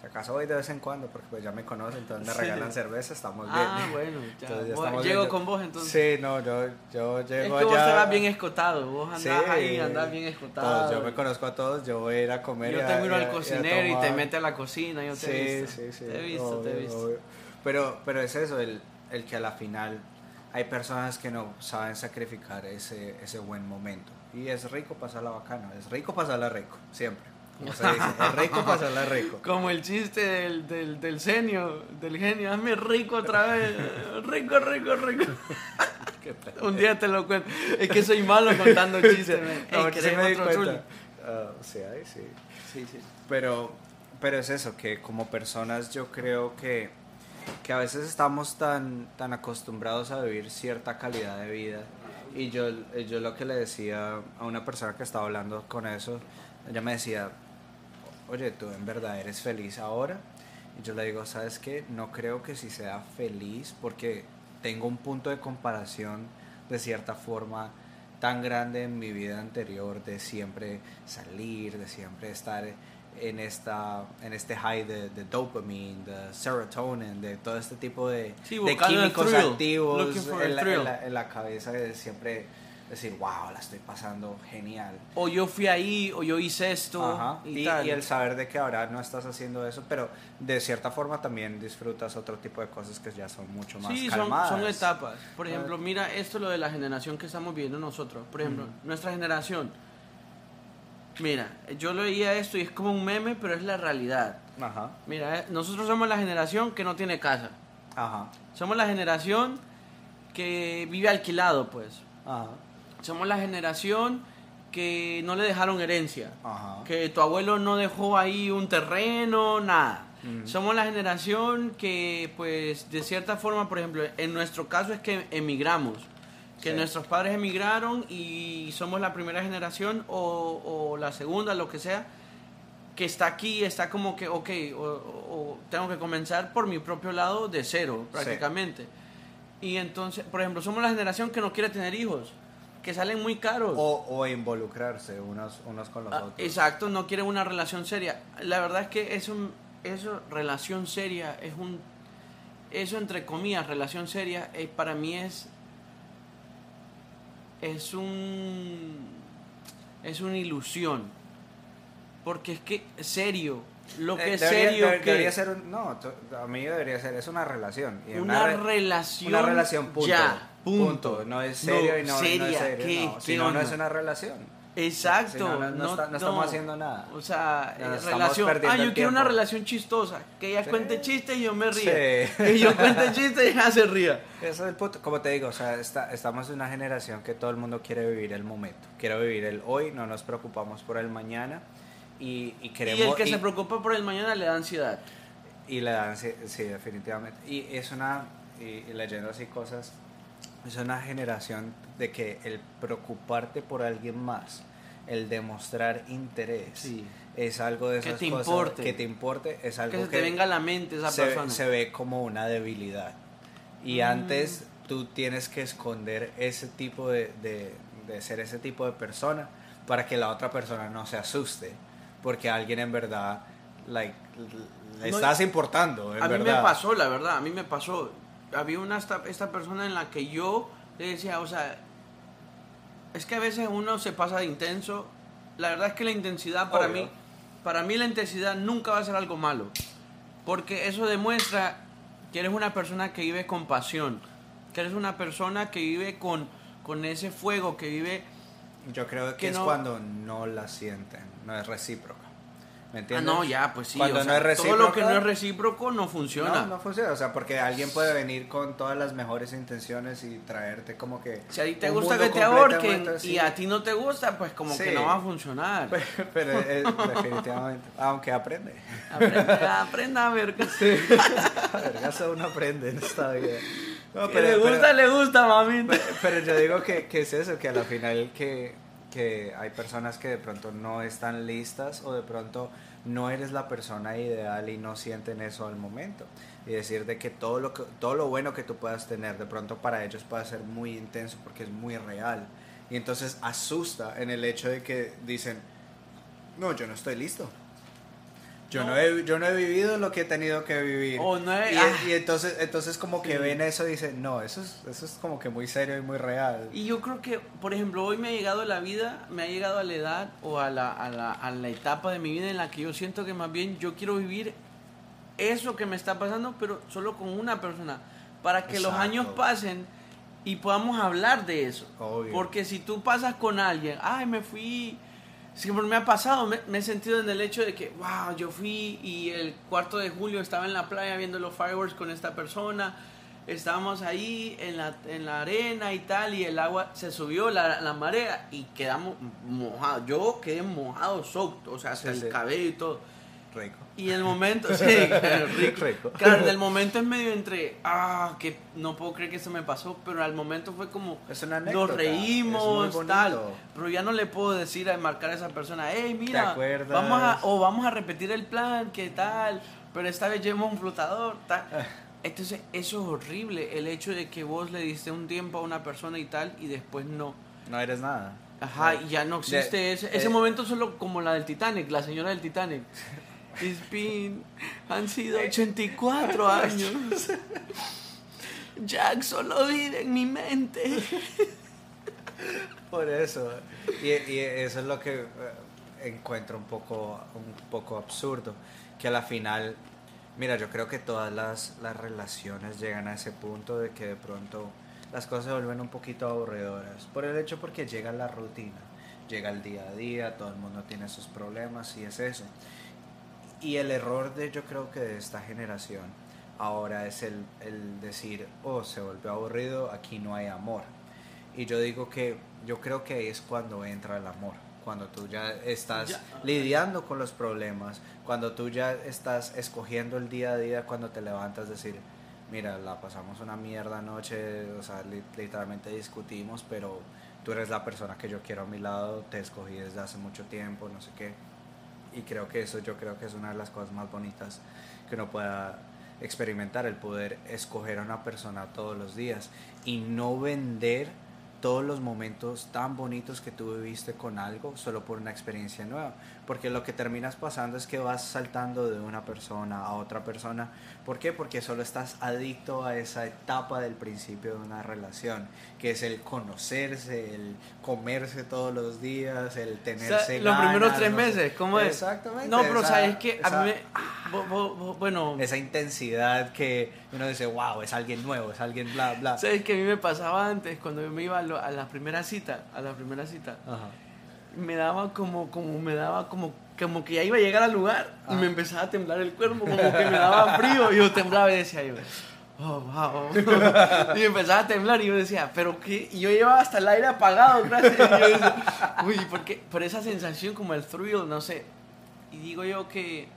si acaso voy de vez en cuando, porque pues ya me conocen, entonces me regalan cerveza, estamos bien. Ah, bueno, ya. llego con vos entonces. Sí, no, yo, yo llego es que allá. vos bien escotado, vos andás ahí, andás bien escotado. yo me conozco a todos, yo voy a ir a comer. Yo te miro al cocinero y, te mete a la cocina, yo te sí, he visto. Sí, sí, Te he visto, te he visto. Pero, pero es eso, el, el que a la final hay personas que no saben sacrificar ese, ese buen momento. Y es rico pasarla bacana, es rico pasarla rico, siempre. Como se dice, es rico pasarla rico. Como el chiste del, del, del genio, del genio, hazme rico otra vez. Rico, rico, rico. Un día te lo cuento. Es que soy malo contando chistes. no, Ey, se me cuenta. Uh, sí, ahí sí. Sí, sí. Pero, pero es eso, que como personas yo creo que, que a veces estamos tan, tan acostumbrados a vivir cierta calidad de vida Y yo, yo lo que le decía a una persona que estaba hablando con eso, ella me decía, oye, tú en verdad eres feliz ahora. Y yo le digo, ¿sabes qué? No creo que si sea feliz porque tengo un punto de comparación de cierta forma tan grande en mi vida anterior de siempre salir, de siempre estar en esta en este high de, de dopamine, de serotonin, de todo este tipo de, de químicos activos en la, en la, cabeza de siempre decir, wow, la estoy pasando genial. O yo fui ahí, o yo hice esto. Y, y, el saber de que ahora no estás haciendo eso, pero de cierta forma también disfrutas otro tipo de cosas que ya son mucho más sí, calmadas. Son, son etapas. Por ejemplo, mira esto lo de la generación que estamos viviendo nosotros. Por ejemplo, nuestra generación. Mira, yo leía esto y es como un meme, pero es la realidad. Ajá. Mira, eh, nosotros somos la generación que no tiene casa. Ajá. Somos la generación que vive alquilado, pues. Ajá. Somos la generación que no le dejaron herencia, que tu abuelo no dejó ahí un terreno, nada. Somos la generación que, pues, de cierta forma, por ejemplo, en nuestro caso es que emigramos, que nuestros padres emigraron y somos la primera generación o, la segunda, lo que sea, que está aquí, está como que, ok, o, tengo que comenzar por mi propio lado de cero, prácticamente. Y entonces, por ejemplo, somos la generación que no quiere tener hijos que salen muy caros. O, involucrarse unos, unos con los ah, otros. Exacto, no quieren una relación seria. La verdad es que es un, eso, relación seria, es un, eso entre comillas, relación seria, eh, para mí es, es un, es una ilusión. Porque es que, serio, lo que es serio debería ser no a mí debería ser es una relación una, relación una relación punto ya Punto. No es serio y no, es serio. si no, no es una relación. Exacto. no, estamos haciendo nada. O sea, eh, relación. Ah, yo quiero una relación chistosa. Que ella cuente chiste y yo me ría. Que yo cuente chiste y ella se ría. Eso es el punto. Como te digo, o sea, está, estamos en una generación que todo el mundo quiere vivir el momento. Quiere vivir el hoy, no nos preocupamos por el mañana. Y, y queremos. Y el que se preocupa por el mañana le da ansiedad. Y le da ansiedad, sí, definitivamente. Y es una. y leyendo así cosas es una generación de que el preocuparte por alguien más, el demostrar interés, es algo de esas que te cosas importe. que te importe, es algo que, se te venga a la mente esa se, persona. Se ve como una debilidad. Y mm. antes tú tienes que esconder ese tipo de, de, ser ese tipo de persona para que la otra persona no se asuste, porque alguien en verdad, like, le estás importando. a mí me pasó, la verdad, a mí me pasó había una esta, esta persona en la que yo le decía, o sea, es que a veces uno se pasa de intenso. La verdad es que la intensidad para mí, para mí la intensidad nunca va a ser algo malo, porque eso demuestra que eres una persona que vive con pasión, que eres una persona que vive con, con ese fuego, que vive... Yo creo que, es cuando no la sienten, no es recíproco. ¿Me Ah, no, ya, pues sí. Cuando no es todo lo que no es recíproco no funciona. No, no funciona. O sea, porque alguien puede venir con todas las mejores intenciones y traerte como que. Si a ti te gusta que te ahorquen y a ti no te gusta, pues como que no va a funcionar. Pero, definitivamente. Aunque aprende. aprenda a ver. Sí. A ver, uno aprende en esta vida. Le gusta, le gusta, mami. Pero, yo digo que, que es eso, que a la final que que hay personas que de pronto no están listas o de pronto no eres la persona ideal y no sienten eso al momento. Y decir de que todo lo, que, todo lo bueno que tú puedas tener de pronto para ellos puede ser muy intenso porque es muy real. Y entonces asusta en el hecho de que dicen, no, yo no estoy listo. Yo no. he, yo no he vivido lo que he tenido que vivir. Oh, no y, ah. y, entonces, entonces como que ven eso y dicen, no, eso es, eso es como que muy serio y muy real. Y yo creo que, por ejemplo, hoy me ha llegado la vida, me ha llegado a la edad o a la, a la, a la etapa de mi vida en la que yo siento que más bien yo quiero vivir eso que me está pasando, pero solo con una persona, para que los años pasen y podamos hablar de eso. Porque si tú pasas con alguien, ay, me fui Siempre me ha pasado, me, he sentido en el hecho de que, wow, yo fui y el cuarto de julio estaba en la playa viendo los fireworks con esta persona, estábamos ahí en la, en la arena y tal, y el agua se subió, la, la marea, y quedamos mojados. Yo quedé mojado, soaked, o sea, hasta el cabello y todo. Rico. Y el momento, sí, rico. Rico. Claro, el momento es medio entre, ah, que no puedo creer que eso me pasó, pero al momento fue como, Es una anécdota, nos reímos, es tal. Pero ya no le puedo decir a marcar a esa persona, hey, ¿Te mira, vamos a, o vamos a repetir el plan, ¿qué tal? Pero esta vez llevamos un flotador, tal. Entonces, eso es horrible, el hecho de que vos le diste un tiempo a una persona y tal, y después no. No eres nada. Ajá, y ya no existe De- ese, ese eh, momento solo como la del Titanic, la señora del Titanic. It's been, han sido 84 años. Jack solo vive en mi mente. Por eso. Y, y eso es lo que eh, encuentro un poco, un poco absurdo. Que a la final, mira, yo creo que todas las, las relaciones llegan a ese punto de que de pronto las cosas se vuelven un poquito aburridoras. Por el hecho porque llega la rutina, llega el día a día, todo el mundo tiene sus problemas y es eso. Y el error de yo creo que de esta generación ahora es el, el decir, oh, se volvió aburrido, aquí no hay amor. Y yo digo que yo creo que ahí es cuando entra el amor, cuando tú ya estás Ya. lidiando con los problemas, cuando tú ya estás escogiendo el día a día, cuando te levantas, decir, mira, la pasamos una mierda anoche, o sea, li- literalmente discutimos, pero tú eres la persona que yo quiero a mi lado, te escogí desde hace mucho tiempo, no sé qué. Y creo que eso yo creo que es una de las cosas más bonitas que uno pueda experimentar, el poder escoger a una persona todos los días y no vender todos los momentos tan bonitos que tú viviste con algo solo por una experiencia nueva. Porque lo que terminas pasando es que vas saltando de una persona a otra persona. ¿Por qué? Porque solo estás adicto a esa etapa del principio de una relación, que es el conocerse, el comerse todos los días, el O sea, tenerse los ganas, primeros tres no meses, ¿cómo es? Exactamente. No, pero esa- sabes que a esa- mí me. bo- bo- bo- bueno, esa intensidad que uno dice, wow, es alguien nuevo, es alguien bla, bla. sabes que a mí me pasaba antes cuando yo me iba a, lo- a la primera cita, a la primera cita, Ajá. me daba como, como, me daba como, como que ya iba a llegar al lugar y Ah. me empezaba a temblar el cuerpo, como que me daba frío y yo temblaba y decía yo, oh, wow. y empezaba a temblar y yo decía, pero qué, y yo llevaba hasta el aire apagado, gracias. Y yo decía, uy, ¿por qué? Por esa sensación como el thrill, no sé. Y digo yo que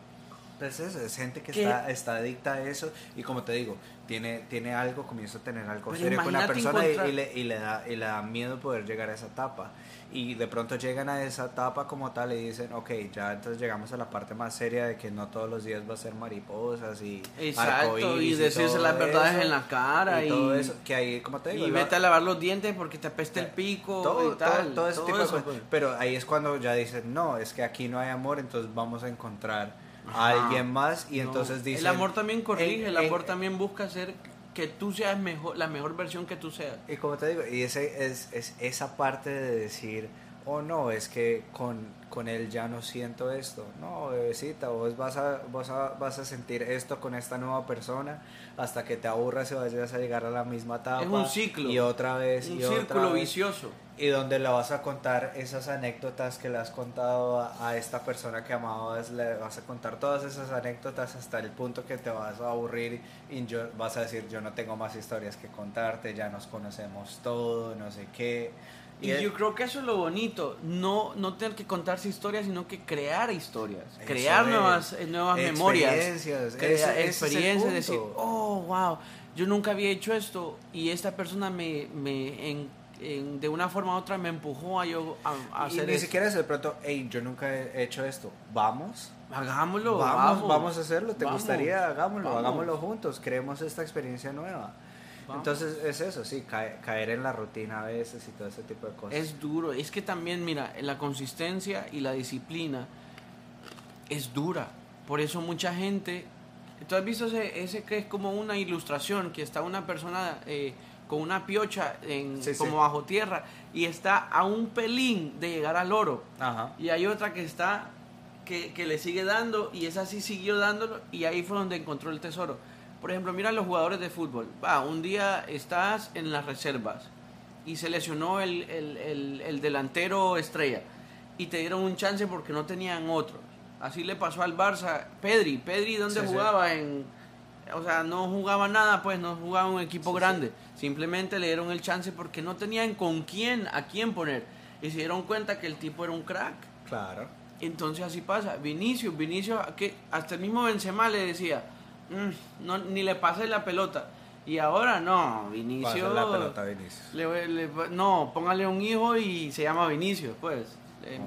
Pues es, es gente que ¿Qué? está, está adicta a eso y como te digo, tiene, tiene algo, comienza a tener algo Pero serio con imagínate persona y- encontrar- y, le, y, le da, y le da miedo poder llegar a esa etapa. Y de pronto llegan a esa etapa como tal y dicen, ok, ya entonces llegamos a la parte más seria de que no todos los días va a ser mariposas y Exacto, y decirse todo las verdades eso, en la cara y, todo y- eso, que ahí, como te digo, y vete a lavar los dientes porque te apesta el pico todo, y tal. todo, todo ese tipo de eso, cosas. pues. Pero ahí es cuando ya dicen, no, es que aquí no hay amor, entonces vamos a encontrar. A alguien más y No, entonces dicen... El amor también corrige, en- el amor también busca hacer que tú seas mejor, la mejor versión que tú seas. Y como te digo, y ese es, es esa parte de decir, oh no, es que con, con él ya no siento esto. No, bebecita, vos vas a, vos a- vas a sentir esto con esta nueva persona hasta que te aburras y vayas a llegar a la misma etapa. Es un ciclo. Y otra vez. Un y otra círculo vez. vicioso. Y donde le vas a contar esas anécdotas que le has contado a, a esta persona que amabas, le vas a contar todas esas anécdotas hasta el punto que te vas a aburrir y yo- vas a decir, yo no tengo más historias que contarte, ya nos conocemos todo, no sé qué. Y es- yo creo que eso es lo bonito, no, no tener que contarse historias, sino que crear historias, crear es. nuevas, eh, nuevas memorias, Experiencias, crear es experiencias, decir, oh, wow, yo nunca había hecho esto y esta persona me, me en- en- de una forma u otra me empujó a yo a, a y hacer ni esto. siquiera es de pronto, hey, yo nunca he hecho esto, vamos. Hagámoslo, vamos, vamos, vamos a hacerlo, ¿te vamos, gustaría? Hagámoslo, vamos. hagámoslo juntos, creemos esta experiencia nueva. Entonces es eso, sí, cae- caer en la rutina a veces y todo ese tipo de cosas. Es duro, es que también, mira, la consistencia y la disciplina es dura. Por eso mucha gente... ¿Tú has visto ese, ese que es como una ilustración, que está una persona eh, con una piocha en, Sí, sí. como bajo tierra y está a un pelín de llegar al oro? Ajá. Y hay otra que está, que, que le sigue dando y esa sí siguió dándolo y ahí fue donde encontró el tesoro. Por ejemplo, mira los jugadores de fútbol. Va, un día estás en las reservas y se lesionó el, el- el- el delantero estrella y te dieron un chance porque no tenían otro. Así le pasó al Barça. Pedri, Pedri, ¿dónde Sí, sí. jugaba? En, o sea, no jugaba nada, pues no jugaba un equipo Sí, sí. grande. Simplemente le dieron el chance porque no tenían con quién, a quién poner. Y se dieron cuenta que el tipo era un crack. Claro. Entonces así pasa. Vinicius, Vinicius, que hasta el mismo Benzema le decía, "Mm, no, ni le pase la pelota. Y ahora no, Vinicius. Pasa la pelota, Vinicius. le- le- no, póngale un hijo y se llama Vinicius, pues. Eh,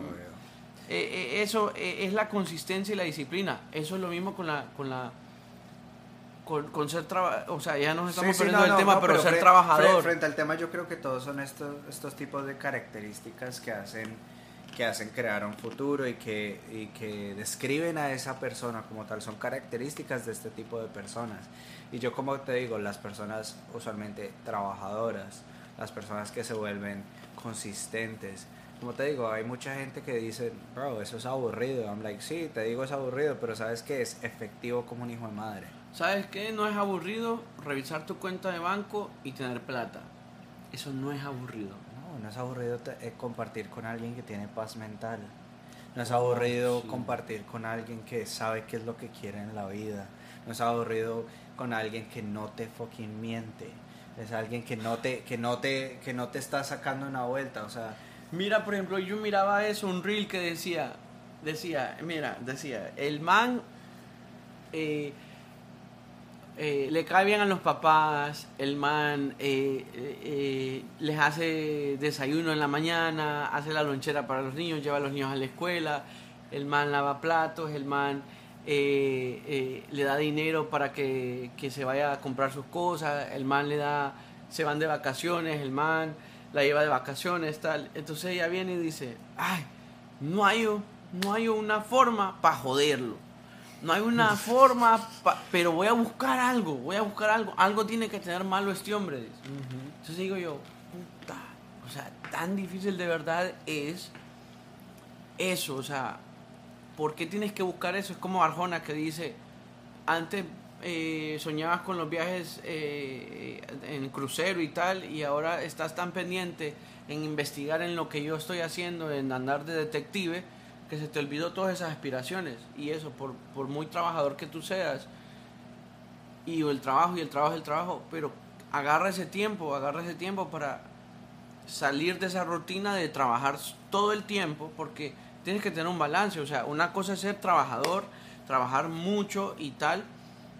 eh, eh, eso es la consistencia y la disciplina. Eso es lo mismo con la con la con, con ser o sea, ya nos estamos Sí, sí, perdiendo no, tema, no, pero, ser trabajador. fre- Frente al tema, yo creo que todos son estos, estos tipos de características que hacen, que hacen crear un futuro y que, y que describen a esa persona como tal. Son características de este tipo de personas. Y yo, como te digo, las personas usualmente trabajadoras, las personas que se vuelven consistentes. Como te digo, hay mucha gente que dice, bro, eso es aburrido. I'm like, sí, te digo es aburrido, pero sabes que es efectivo como un hijo de madre. ¿Sabes qué? No es aburrido revisar tu cuenta de banco y tener plata. Eso no es aburrido. No, es aburrido eh, compartir con alguien que tiene paz mental. No es aburrido sí. compartir con alguien que sabe qué es lo que quiere en la vida. No es aburrido con alguien que no te fucking miente. Es alguien que no te, que no te, que no te está sacando una vuelta. O sea, Mira, por ejemplo, yo miraba eso, un reel que decía, decía, mira, decía, el man eh, eh, le cae bien a los papás, el man eh, eh, les hace desayuno en la mañana, hace la lonchera para los niños, lleva a los niños a la escuela, el man lava platos, el man le da dinero para que, que se vaya a comprar sus cosas, el man le da, se van de vacaciones, el man la lleva de vacaciones, tal. Entonces ella viene y dice, ay, no hay, no hay una forma para joderlo. No hay una forma, pa- pero voy a buscar algo, voy a buscar algo. Algo tiene que tener malo este hombre. dice. Entonces digo yo, puta, o sea, tan difícil de verdad es eso, o sea, ¿por qué tienes que buscar eso? Es como Arjona que dice, antes eh, soñabas con los viajes eh, en crucero y tal, y ahora estás tan pendiente en investigar en lo que yo estoy haciendo, en andar de detective, que se te olvidó todas esas aspiraciones. Y eso, por, por muy trabajador que tú seas, y el trabajo y el trabajo el trabajo, pero agarra ese tiempo, agarra ese tiempo para salir de esa rutina de trabajar todo el tiempo, porque tienes que tener un balance, o sea, una cosa es ser trabajador, trabajar mucho y tal,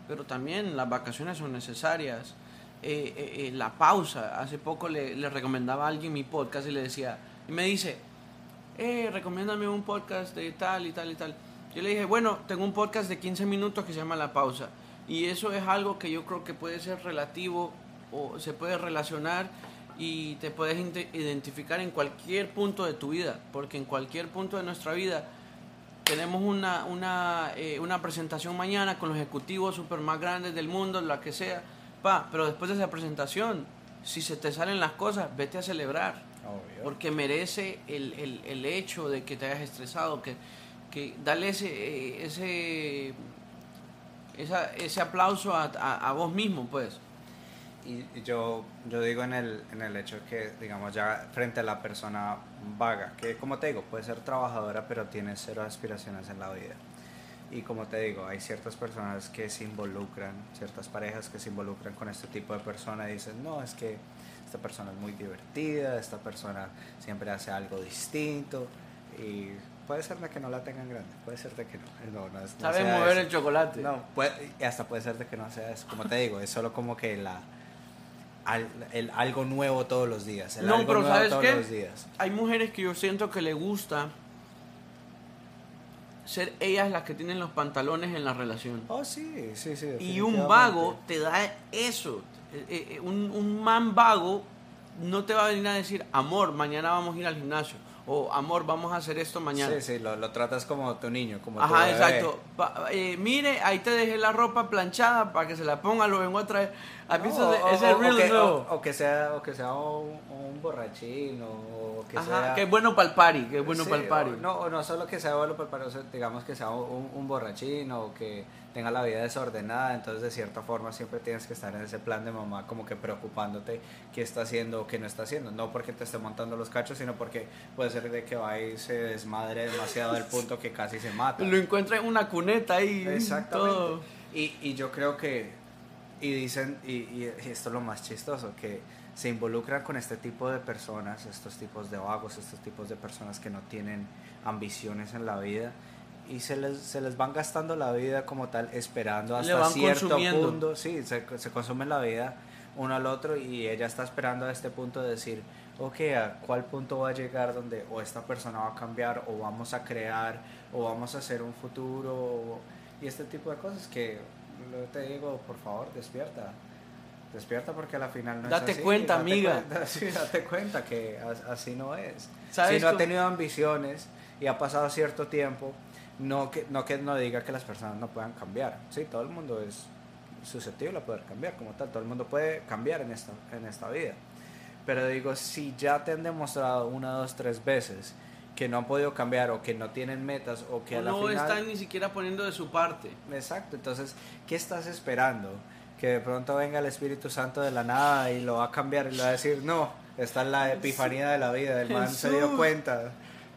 pero también las vacaciones son necesarias. Eh, eh, eh, la pausa, hace poco le, le recomendaba a alguien mi podcast y le decía, y me dice, eh, recomiéndame un podcast de tal y tal y tal. Yo le dije, bueno, tengo un podcast de 15 minutos que se llama La Pausa. Y eso es algo que yo creo que puede ser relativo o se puede relacionar y te puedes identificar en cualquier punto de tu vida. Porque en cualquier punto de nuestra vida tenemos una, una, eh, una presentación mañana con los ejecutivos super más grandes del mundo, la que sea. Pa, pero después de esa presentación, si se te salen las cosas, vete a celebrar obvio. porque merece el, el, el hecho de que te hayas estresado, que, que dale ese, eh, ese, esa- ese aplauso a, a, a vos mismo, pues. Y y yo, yo digo en el, en el hecho que, digamos, ya frente a la persona vaga, que como te digo, puede ser trabajadora, pero tiene cero aspiraciones en la vida. Y como te digo, hay ciertas personas que se involucran, ciertas parejas que se involucran con este tipo de personas y dicen, no, es que esta persona es muy divertida, esta persona siempre hace algo distinto. Y puede ser de que no la tengan grande, puede ser de que no. No, no, no Sabes sea mover eso. el chocolate. No, puede, hasta puede ser de que no sea eso. Como te digo, es solo como que la al- el algo nuevo todos los días. El No, algo pero nuevo ¿sabes todos qué? los días. Hay mujeres que yo siento que le gusta ser ellas las que tienen los pantalones en la relación. Oh, sí, sí, sí. Y un vago te da eso. Eh, eh, un, un man vago no te va a venir a decir, amor, mañana vamos a ir al gimnasio. O amor, vamos a hacer esto mañana. Sí, sí, lo, lo tratas como tu niño, como tu Ajá, bebé. exacto. Pa- eh, mire, ahí te dejé la ropa planchada para que se la ponga, lo vengo a traer. ¿Has visto No, ese- o- ese o- o que, o- o que sea, o que sea un, un borrachín, o que Ajá, sea... que es bueno para el party, que es bueno Sí, para el party. o No, o no solo que sea bueno para el party, o sea, digamos que sea un, un borrachín o que tenga la vida desordenada, entonces de cierta forma siempre tienes que estar en ese plan de mamá como que preocupándote qué está haciendo o qué no está haciendo, no porque te esté montando los cachos, sino porque puede ser de que va y se desmadre demasiado al punto que casi se mata. Lo encuentra en una cuneta ahí. Exactamente. todo. Y, y yo creo que, y dicen, y, y esto es lo más chistoso, que se involucran con este tipo de personas, estos tipos de vagos, estos tipos de personas que no tienen ambiciones en la vida y se les, se les van gastando la vida como tal esperando hasta cierto punto, sí, se, se consumen la vida uno al otro y ella está esperando a este punto de decir, ok, ¿a cuál punto va a llegar donde o esta persona va a cambiar o vamos a crear o vamos a hacer un futuro y este tipo de cosas que te digo, por favor, despierta. Despierta porque al final no date es así. cuenta, date amiga. Cuenta, sí, date cuenta que así no es. Si no ha tenido ambiciones y ha pasado cierto tiempo, no que, no que no diga que las personas no puedan cambiar. Sí, todo el mundo es susceptible a poder cambiar como tal. Todo el mundo puede cambiar en esta, en esta vida. Pero digo, si ya te han demostrado una, dos, tres veces que no han podido cambiar o que no tienen metas o que a la no están ni siquiera poniendo de su parte. Exacto, entonces, ¿qué estás esperando? Que de pronto venga el Espíritu Santo de la nada y lo va a cambiar y le va a decir, no, esta es la epifanía de la vida, el man se dio cuenta,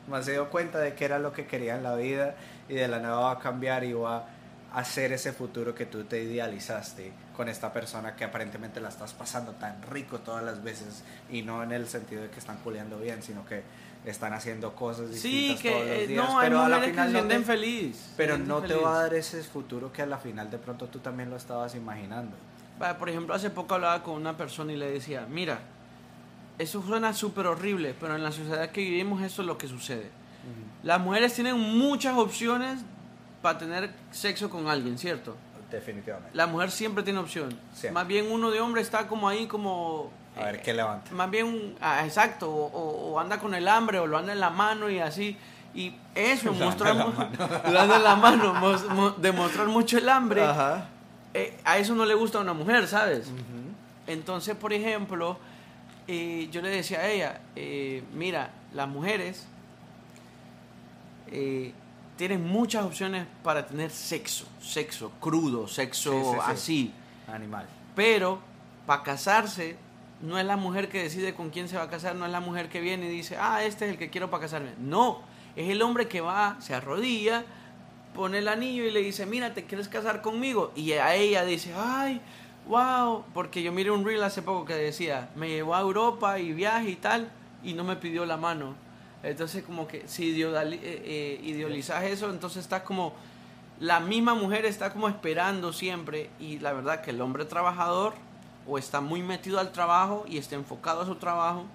man se dio cuenta de que era lo que quería en la vida y de la nada va a cambiar y va a hacer ese futuro que tú te idealizaste con esta persona que aparentemente la estás pasando tan rico todas las veces y no en el sentido de que están culeando bien, sino que están haciendo cosas distintas que, todos los eh, días, no, pero a la final no te, feliz. pero no te va a dar ese futuro que a la final de pronto tú también lo estabas imaginando. Por ejemplo, hace poco hablaba con una persona y le decía, mira, eso suena súper horrible, pero en la sociedad que vivimos eso es lo que sucede. Las mujeres tienen muchas opciones para tener sexo con alguien, ¿cierto? Definitivamente. La mujer siempre tiene opción. Más bien uno de hombre está como ahí como... A ver, ¿qué levanta? Más bien, ah, exacto, o, anda con el hambre o lo anda en la mano y así. Y eso, mostrar, lo anda en la mano, demostrar mucho el hambre. Eh, a eso no le gusta a una mujer, ¿sabes? Entonces, por ejemplo, eh, yo le decía a ella, eh, mira, las mujeres tienen muchas opciones para tener sexo, sexo crudo, sexo así. Animal. Pero para casarse, no es la mujer que decide con quién se va a casar, no es la mujer que viene y dice, ah, este es el que quiero para casarme. No, es el hombre que va, se arrodilla, pone el anillo y le dice, mira, ¿te quieres casar conmigo? Y a ella dice, ay, wow, porque yo miré un reel hace poco que decía, me llevó a Europa y viaje y tal, y no me pidió la mano. Entonces como que si eh, eh, idealizas eso, entonces está como, la misma mujer está como esperando siempre y la verdad que el hombre trabajador o está muy metido al trabajo y está enfocado a su trabajo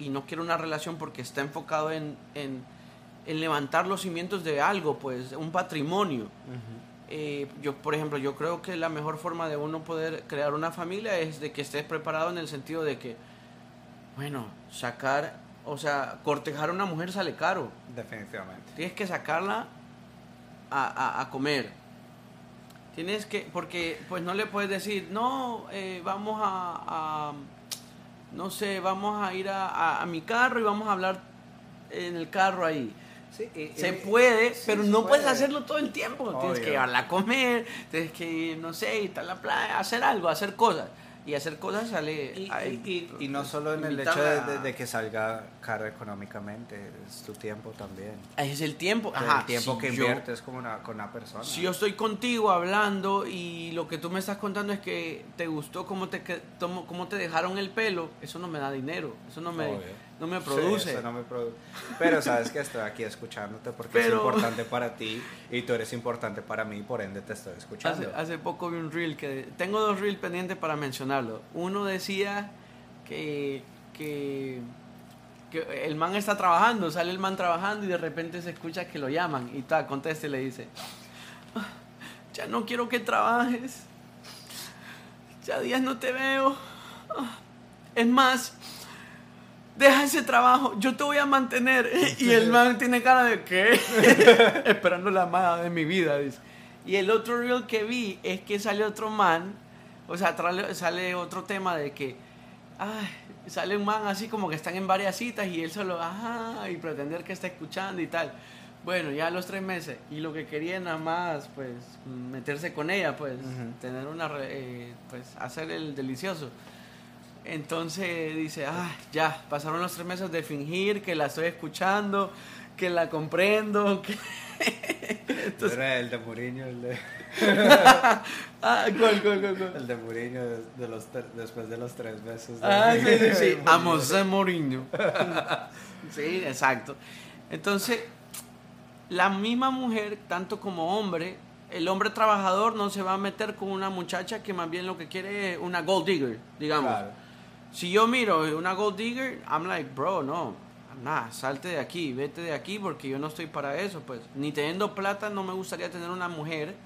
y no quiere una relación porque está enfocado en, en, levantar los cimientos de algo, pues un patrimonio. Eh, yo, por ejemplo, yo creo que la mejor forma de uno poder crear una familia es de que estés preparado en el sentido de que, bueno, sacar o sea, cortejar a una mujer sale caro. Definitivamente. Tienes que sacarla a, a, comer. Tienes que, porque pues no le puedes decir, no, eh, vamos a, no sé, vamos a ir a, a, mi carro y vamos a hablar en el carro ahí. Sí, se puede, pero no puedes hacerlo todo el tiempo. Tienes que llevarla a comer, tienes que, no sé, ir a la playa, hacer algo, hacer cosas y hacer cosas sale... Y, y, no solo en el hecho de, que salga caro económicamente, es tu tiempo también. Es el tiempo, El tiempo que inviertes como una, con una persona. Si yo estoy contigo hablando y lo que tú me estás contando es que te gustó cómo te, cómo te dejaron el pelo, eso no me da dinero, eso no me no me produce. no me Pero sabes que estoy aquí escuchándote porque es importante para ti y tú eres importante para mí, por ende te estoy escuchando. Hace, poco vi un reel que... Tengo dos reels pendientes para mencionarlo. Uno decía que, que, que el man está trabajando, sale el man trabajando y de repente se escucha que lo llaman y tal, contesta y le dice, ah, ya no quiero que trabajes, ya días no te veo. Ah, es más, deja ese trabajo, yo te voy a mantener. Y el man tiene cara de ¿qué? Esperando la amada de mi vida, dice. Y el otro reel que vi es que sale otro man, o sea, sale otro tema de que, ay, sale un man así como que están en varias citas y él solo, ajá, y pretender que está escuchando y tal. Bueno, ya a los tres meses, y lo que quería nada más, pues, meterse con ella, pues, tener una, eh, pues, hacer el delicioso. Entonces dice, ah, ya, pasaron los tres meses de fingir que la estoy escuchando, que la comprendo. Que... Entonces... Era el de Mourinho, el de... ah, ¿cuál, cuál, cuál, El de Mourinho de los después de los tres besos. Ah, sí, sí, a Mourinho. sí, exacto. Entonces, la misma mujer, tanto como hombre, el hombre trabajador no se va a meter con una muchacha que más bien lo que quiere es una gold digger, digamos. Si yo miro una gold digger, I'm like, bro, no, nada, salte de aquí, vete de aquí porque yo no estoy para eso, pues. Ni teniendo plata no me gustaría tener una mujer,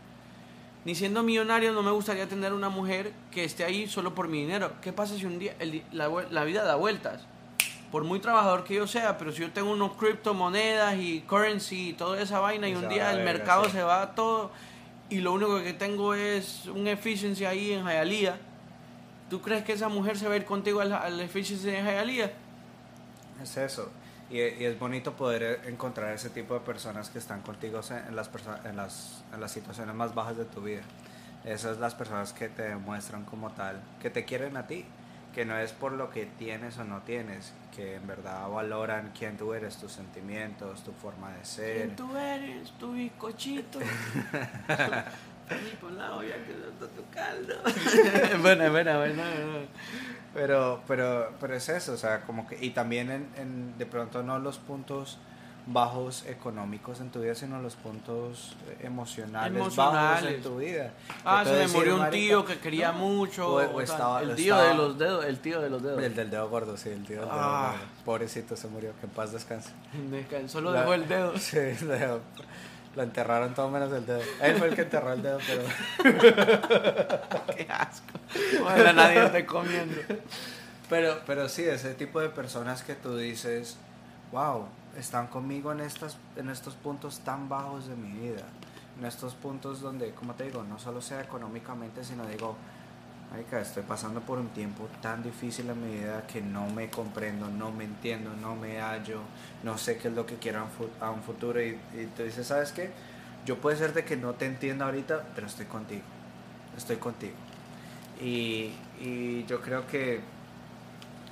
ni siendo millonario no me gustaría tener una mujer que esté ahí solo por mi dinero. ¿Qué pasa si un día la, la vida da vueltas? por muy trabajador que yo sea, pero si yo tengo unos criptomonedas y currency y toda esa vaina y un día el mercado se va todo y lo único que tengo es un efficiency ahí en Hialeah, ¿tú crees que esa mujer se va a ir contigo al, al efficiency en Hialeah? Es eso. Y, es bonito poder encontrar ese tipo de personas que están contigo en las, en las, en las situaciones más bajas de tu vida. Esas las personas que te demuestran como tal, que te quieren a ti, que no es por lo que tienes o no tienes, que en verdad valoran quién tú eres, tus sentimientos, tu forma de ser. ¿Quién tú eres? Tu bizcochito. bueno, bueno, bueno. Pero, pero, pero es eso, o sea, como que, y también en, en de pronto no los puntos bajos económicos en tu vida, sino los puntos emocionales, bajos en tu vida. Ah, se me murió un tío que quería mucho. el tío de los dedos, el tío de los dedos. El del dedo gordo, sí, el tío del dedo ah. gordo. Pobrecito se murió, que en paz descanse. Solo dejó el dedo. Sí, dejó. Lo enterraron todo menos el dedo. Él fue el que enterró el dedo, pero. Qué asco. Bueno, nadie está comiendo. Pero, pero sí, ese tipo de personas que tú dices, wow, están conmigo en, estas, en estos puntos tan bajos de mi vida, en estos puntos donde, como te digo, no solo sea económicamente, sino digo, Marica, estoy pasando por un tiempo tan difícil en mi vida que no me comprendo, no me entiendo, no me hallo, no sé qué es lo que quiero a un futuro. Y, y tú dices, ¿sabes qué? Yo puede ser de que no te entienda ahorita, pero estoy contigo. Estoy contigo. Y, y yo creo que,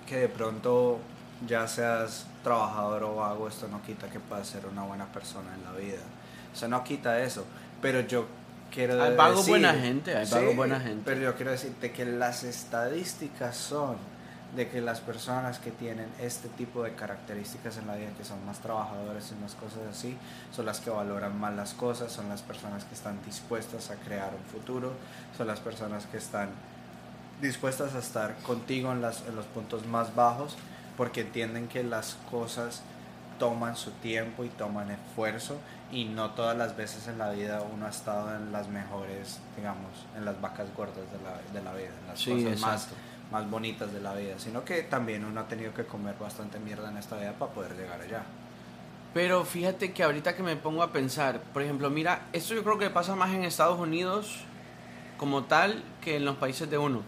que de pronto ya seas trabajador o vago, esto no quita que puedas ser una buena persona en la vida. O sea, no quita eso. Pero yo quiero hay buena gente, hay buena gente. Pero yo quiero decirte que las estadísticas son de que las personas que tienen este tipo de características en la vida, que son más trabajadores y más cosas así, son las que valoran más las cosas, son las personas que están dispuestas a crear un futuro, son las personas que están dispuestas a estar contigo en, las, en los puntos más bajos porque entienden que las cosas toman su tiempo y toman esfuerzo y no todas las veces en la vida uno ha estado en las mejores, digamos, en las vacas gordas de la, de la vida, en las cosas más, más bonitas de la vida, sino que también uno ha tenido que comer bastante mierda en esta vida para poder llegar allá. Pero fíjate que ahorita que me pongo a pensar, por ejemplo, mira, esto yo creo que pasa más en Estados Unidos como tal que en los países de uno.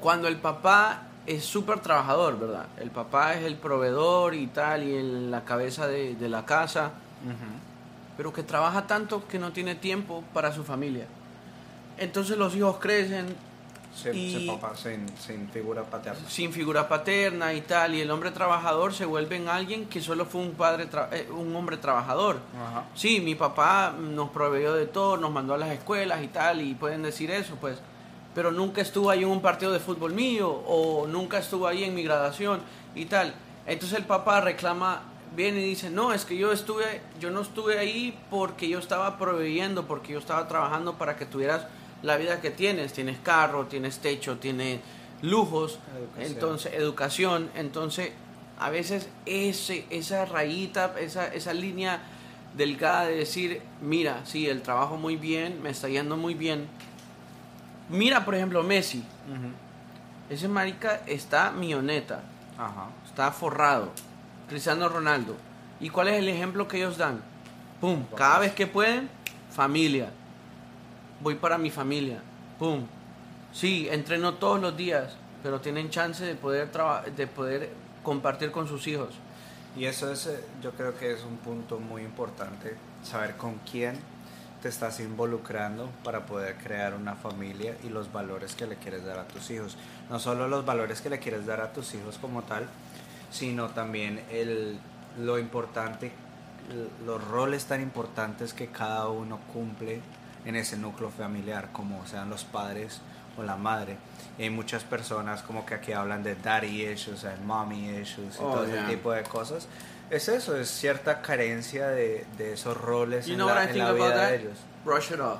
Cuando el papá es súper trabajador, ¿verdad? El papá es el proveedor y tal, y en la cabeza de, la casa, pero que trabaja tanto que no tiene tiempo para su familia. Entonces los hijos crecen y, papá sin, figura paterna. Sin figura paterna y tal, y el hombre trabajador se vuelve en alguien que solo fue un padre, eh, un hombre trabajador. Sí, mi papá nos proveyó de todo, nos mandó a las escuelas y tal, y pueden decir eso, pues pero nunca estuvo ahí en un partido de fútbol mío o nunca estuvo ahí en mi graduación y tal. Entonces el papá reclama, viene y dice, no, es que yo estuve, yo no estuve ahí porque yo estaba proveyendo, porque yo estaba trabajando para que tuvieras la vida que tienes, tienes carro, tienes techo, tienes lujos, entonces educación, entonces a veces ese, esa rayita, esa, esa línea delgada de decir, mira, sí, el trabajo muy bien, me está yendo muy bien, Mira, por ejemplo, Messi. Ese marica está milloneta. Está forrado. Cristiano Ronaldo. ¿Y cuál es el ejemplo que ellos dan? Pum. Cada vez que pueden, familia. Voy para mi familia. Pum. Sí, entreno todos los días, pero tienen chance de poder de poder compartir con sus hijos. Y eso es, eh, yo creo que es un punto muy importante, saber con quién te estás involucrando para poder crear una familia y los valores que le quieres dar a tus hijos. No solo los valores que le quieres dar a tus hijos como tal, sino también el, lo importante, los roles tan importantes que cada uno cumple en ese núcleo familiar, como sean los padres o la madre. Y hay muchas personas como que aquí hablan de daddy issues and mommy issues y Oh, todo ese yeah. tipo de cosas. Es eso, es cierta carencia de, de esos roles You en know la, what I en think la about vida that? de ellos. Brush it off.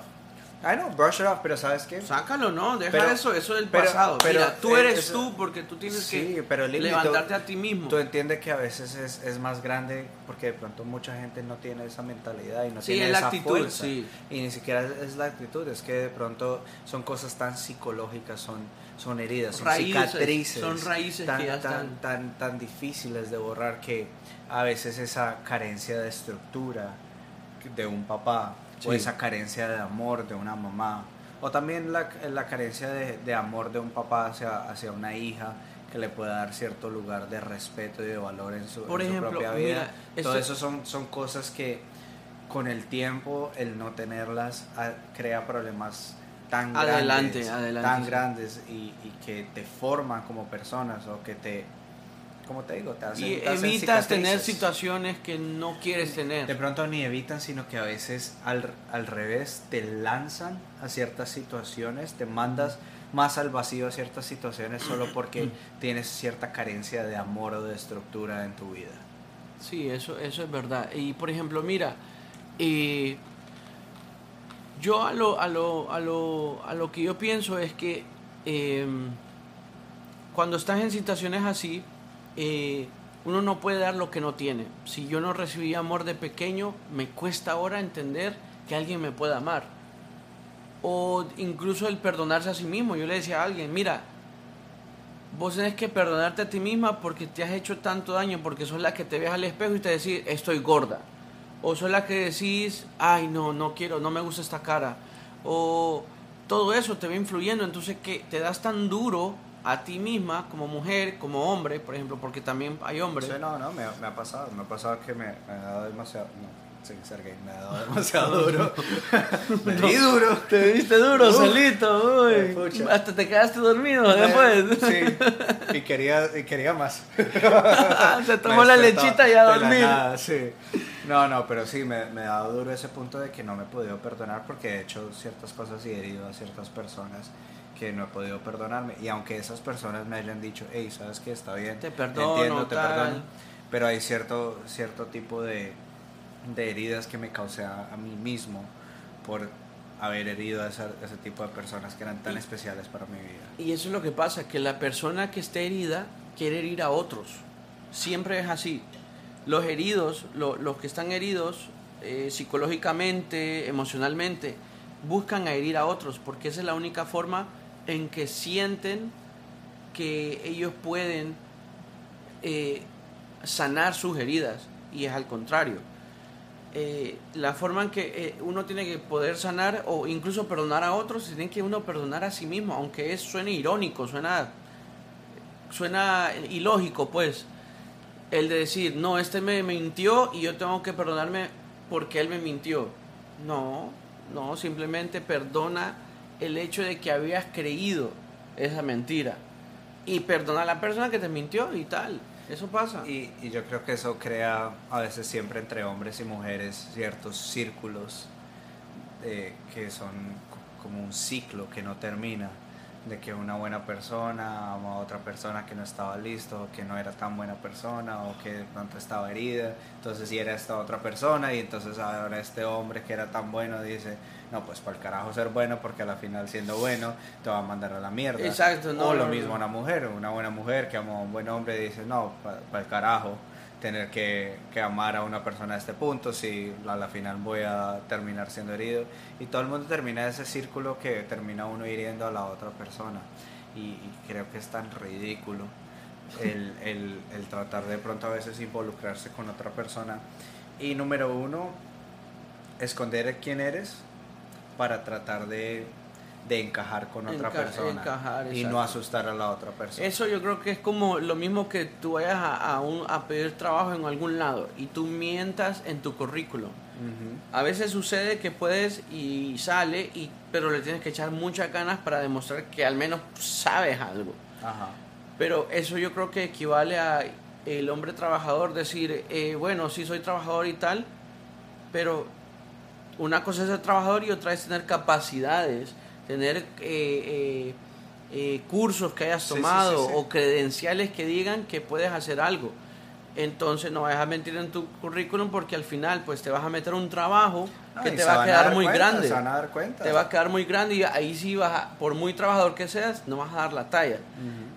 I know, brush it off, pero ¿sabes qué? Sácalo, no, deja Pero- eso, eso del pero- pasado. pero, Mira, tú eh, eres eso- tú porque tú tienes Sí, que pero levantarte tú- a ti mismo. Tú entiendes que a veces es, es más grande porque de pronto mucha gente no tiene esa mentalidad y no Sí, tiene es la esa actitud, fuerza. sí. Y ni siquiera es, la actitud, es que de pronto son cosas tan psicológicas, son, son heridas, son Raíces, cicatrices. son raíces tan, que ya tan, están. tan, tan difíciles de borrar que a veces esa carencia de estructura de un papá o Sí. esa carencia de amor de una mamá o también la, la carencia de, de amor de un papá hacia, hacia una hija que le pueda dar cierto lugar de respeto y de valor en su, Por en su propia vida. mira, Todo esto- eso son, son cosas que con el tiempo, el no tenerlas, ah, crea problemas tan Adelante, grandes, adelante, tan sí. grandes y, y que te forman como personas o que te, como te digo, te hacen, y te hacen evitas tener situaciones que no quieres tener. De pronto ni evitan, sino que a veces al, al revés te lanzan a ciertas situaciones, te mandas más al vacío a ciertas situaciones solo porque tienes cierta carencia de amor o de estructura en tu vida. Sí, eso, eso es verdad. Y por ejemplo, mira, eh, yo a lo, a, lo, a, lo, a lo que yo pienso es que eh, cuando estás en situaciones así, eh, uno no puede dar lo que no tiene. Si yo no recibí amor de pequeño, me cuesta ahora entender que alguien me pueda amar. O incluso el perdonarse a sí mismo. Yo le decía a alguien, mira, vos tenés que perdonarte a ti misma porque te has hecho tanto daño, porque sos la que te ves al espejo y te decís, estoy gorda. O sos la que decís, ay, no, no quiero, no me gusta esta cara. O todo eso te va influyendo, entonces que te das tan duro a ti misma como mujer, como hombre, por ejemplo, porque también hay hombres. Sí, no, no, me, ha- me ha pasado, me ha pasado que me, me ha dado demasiado, no, sin ser gay, me ha dado demasiado duro. me di duro. Te viste duro, Uf, solito, uy. Hasta te quedaste dormido después. Sí, y quería, y quería más. Se tomó la lechita y a dormir. nada, sí. No, no, pero sí, me, me ha dado duro ese punto de que no me he podido perdonar porque he hecho ciertas cosas y he herido a ciertas personas que no he podido perdonarme. Y aunque esas personas me hayan dicho, hey, sabes que está bien, Te perdono, entiendo, te tal. perdono, pero hay cierto, cierto tipo de, de heridas que me causé a, a mí mismo por haber herido a esa- ese tipo de personas que eran tan Y- especiales para mi vida. Y eso es lo que pasa, que la persona que esté herida quiere herir a otros. Siempre es así. Los heridos, lo- los que están heridos eh, psicológicamente, emocionalmente, buscan a herir a otros, porque esa es la única forma en que sienten que ellos pueden eh, sanar sus heridas. Y es al contrario. Eh, la forma en que eh, uno tiene que poder sanar o incluso perdonar a otros, tiene que uno perdonar a sí mismo, aunque es, suene irónico, suena ilógico, pues, el de decir, no, este me mintió y yo tengo que perdonarme porque él me mintió. No, no, simplemente perdona el hecho de que habías creído esa mentira y perdona a la persona que te mintió y tal. Eso pasa. Y, yo creo que eso crea a veces siempre entre hombres y mujeres ciertos círculos que son co- como un ciclo que no termina, de que una buena persona ama a otra persona que no estaba listo, que no era tan buena persona, o que de pronto estaba herida, entonces si era esta otra persona, y entonces ahora este hombre que era tan bueno dice, no, pues para el carajo ser bueno, porque a la final siendo bueno te va a mandar a la mierda. Exacto, no, o lo mismo una mujer, una buena mujer que ama a un buen hombre dice, no, para el carajo, tener que, que amar a una persona a este punto, si a la final voy a terminar siendo herido. Y todo el mundo termina ese círculo que termina uno hiriendo a la otra persona. Y, y creo que es tan ridículo el, el, el tratar de pronto a veces involucrarse con otra persona. Y número uno, esconder quién eres para tratar de, de encajar con otra Enca- persona encajar, y no asustar a la otra persona. Eso yo creo que es como lo mismo que tú vayas a, a un- a pedir trabajo en algún lado y tú mientas en tu currículum. A veces sucede que puedes y sale, y, pero le tienes que echar muchas ganas para demostrar que al menos sabes algo. Ajá. Pero eso yo creo que equivale a el hombre trabajador decir, eh, bueno, sí soy trabajador y tal, pero una cosa es ser trabajador y otra es tener capacidades, tener eh, eh, eh, cursos que hayas sí, tomado sí, sí. o credenciales que digan que puedes hacer algo. Entonces no vas a mentir en tu currículum porque al final pues te vas a meter un trabajo No, que te va a quedar dar muy cuenta, grande. Se van a dar cuenta. Te va a quedar muy grande y ahí sí vas a, por muy trabajador que seas, no vas a dar la talla.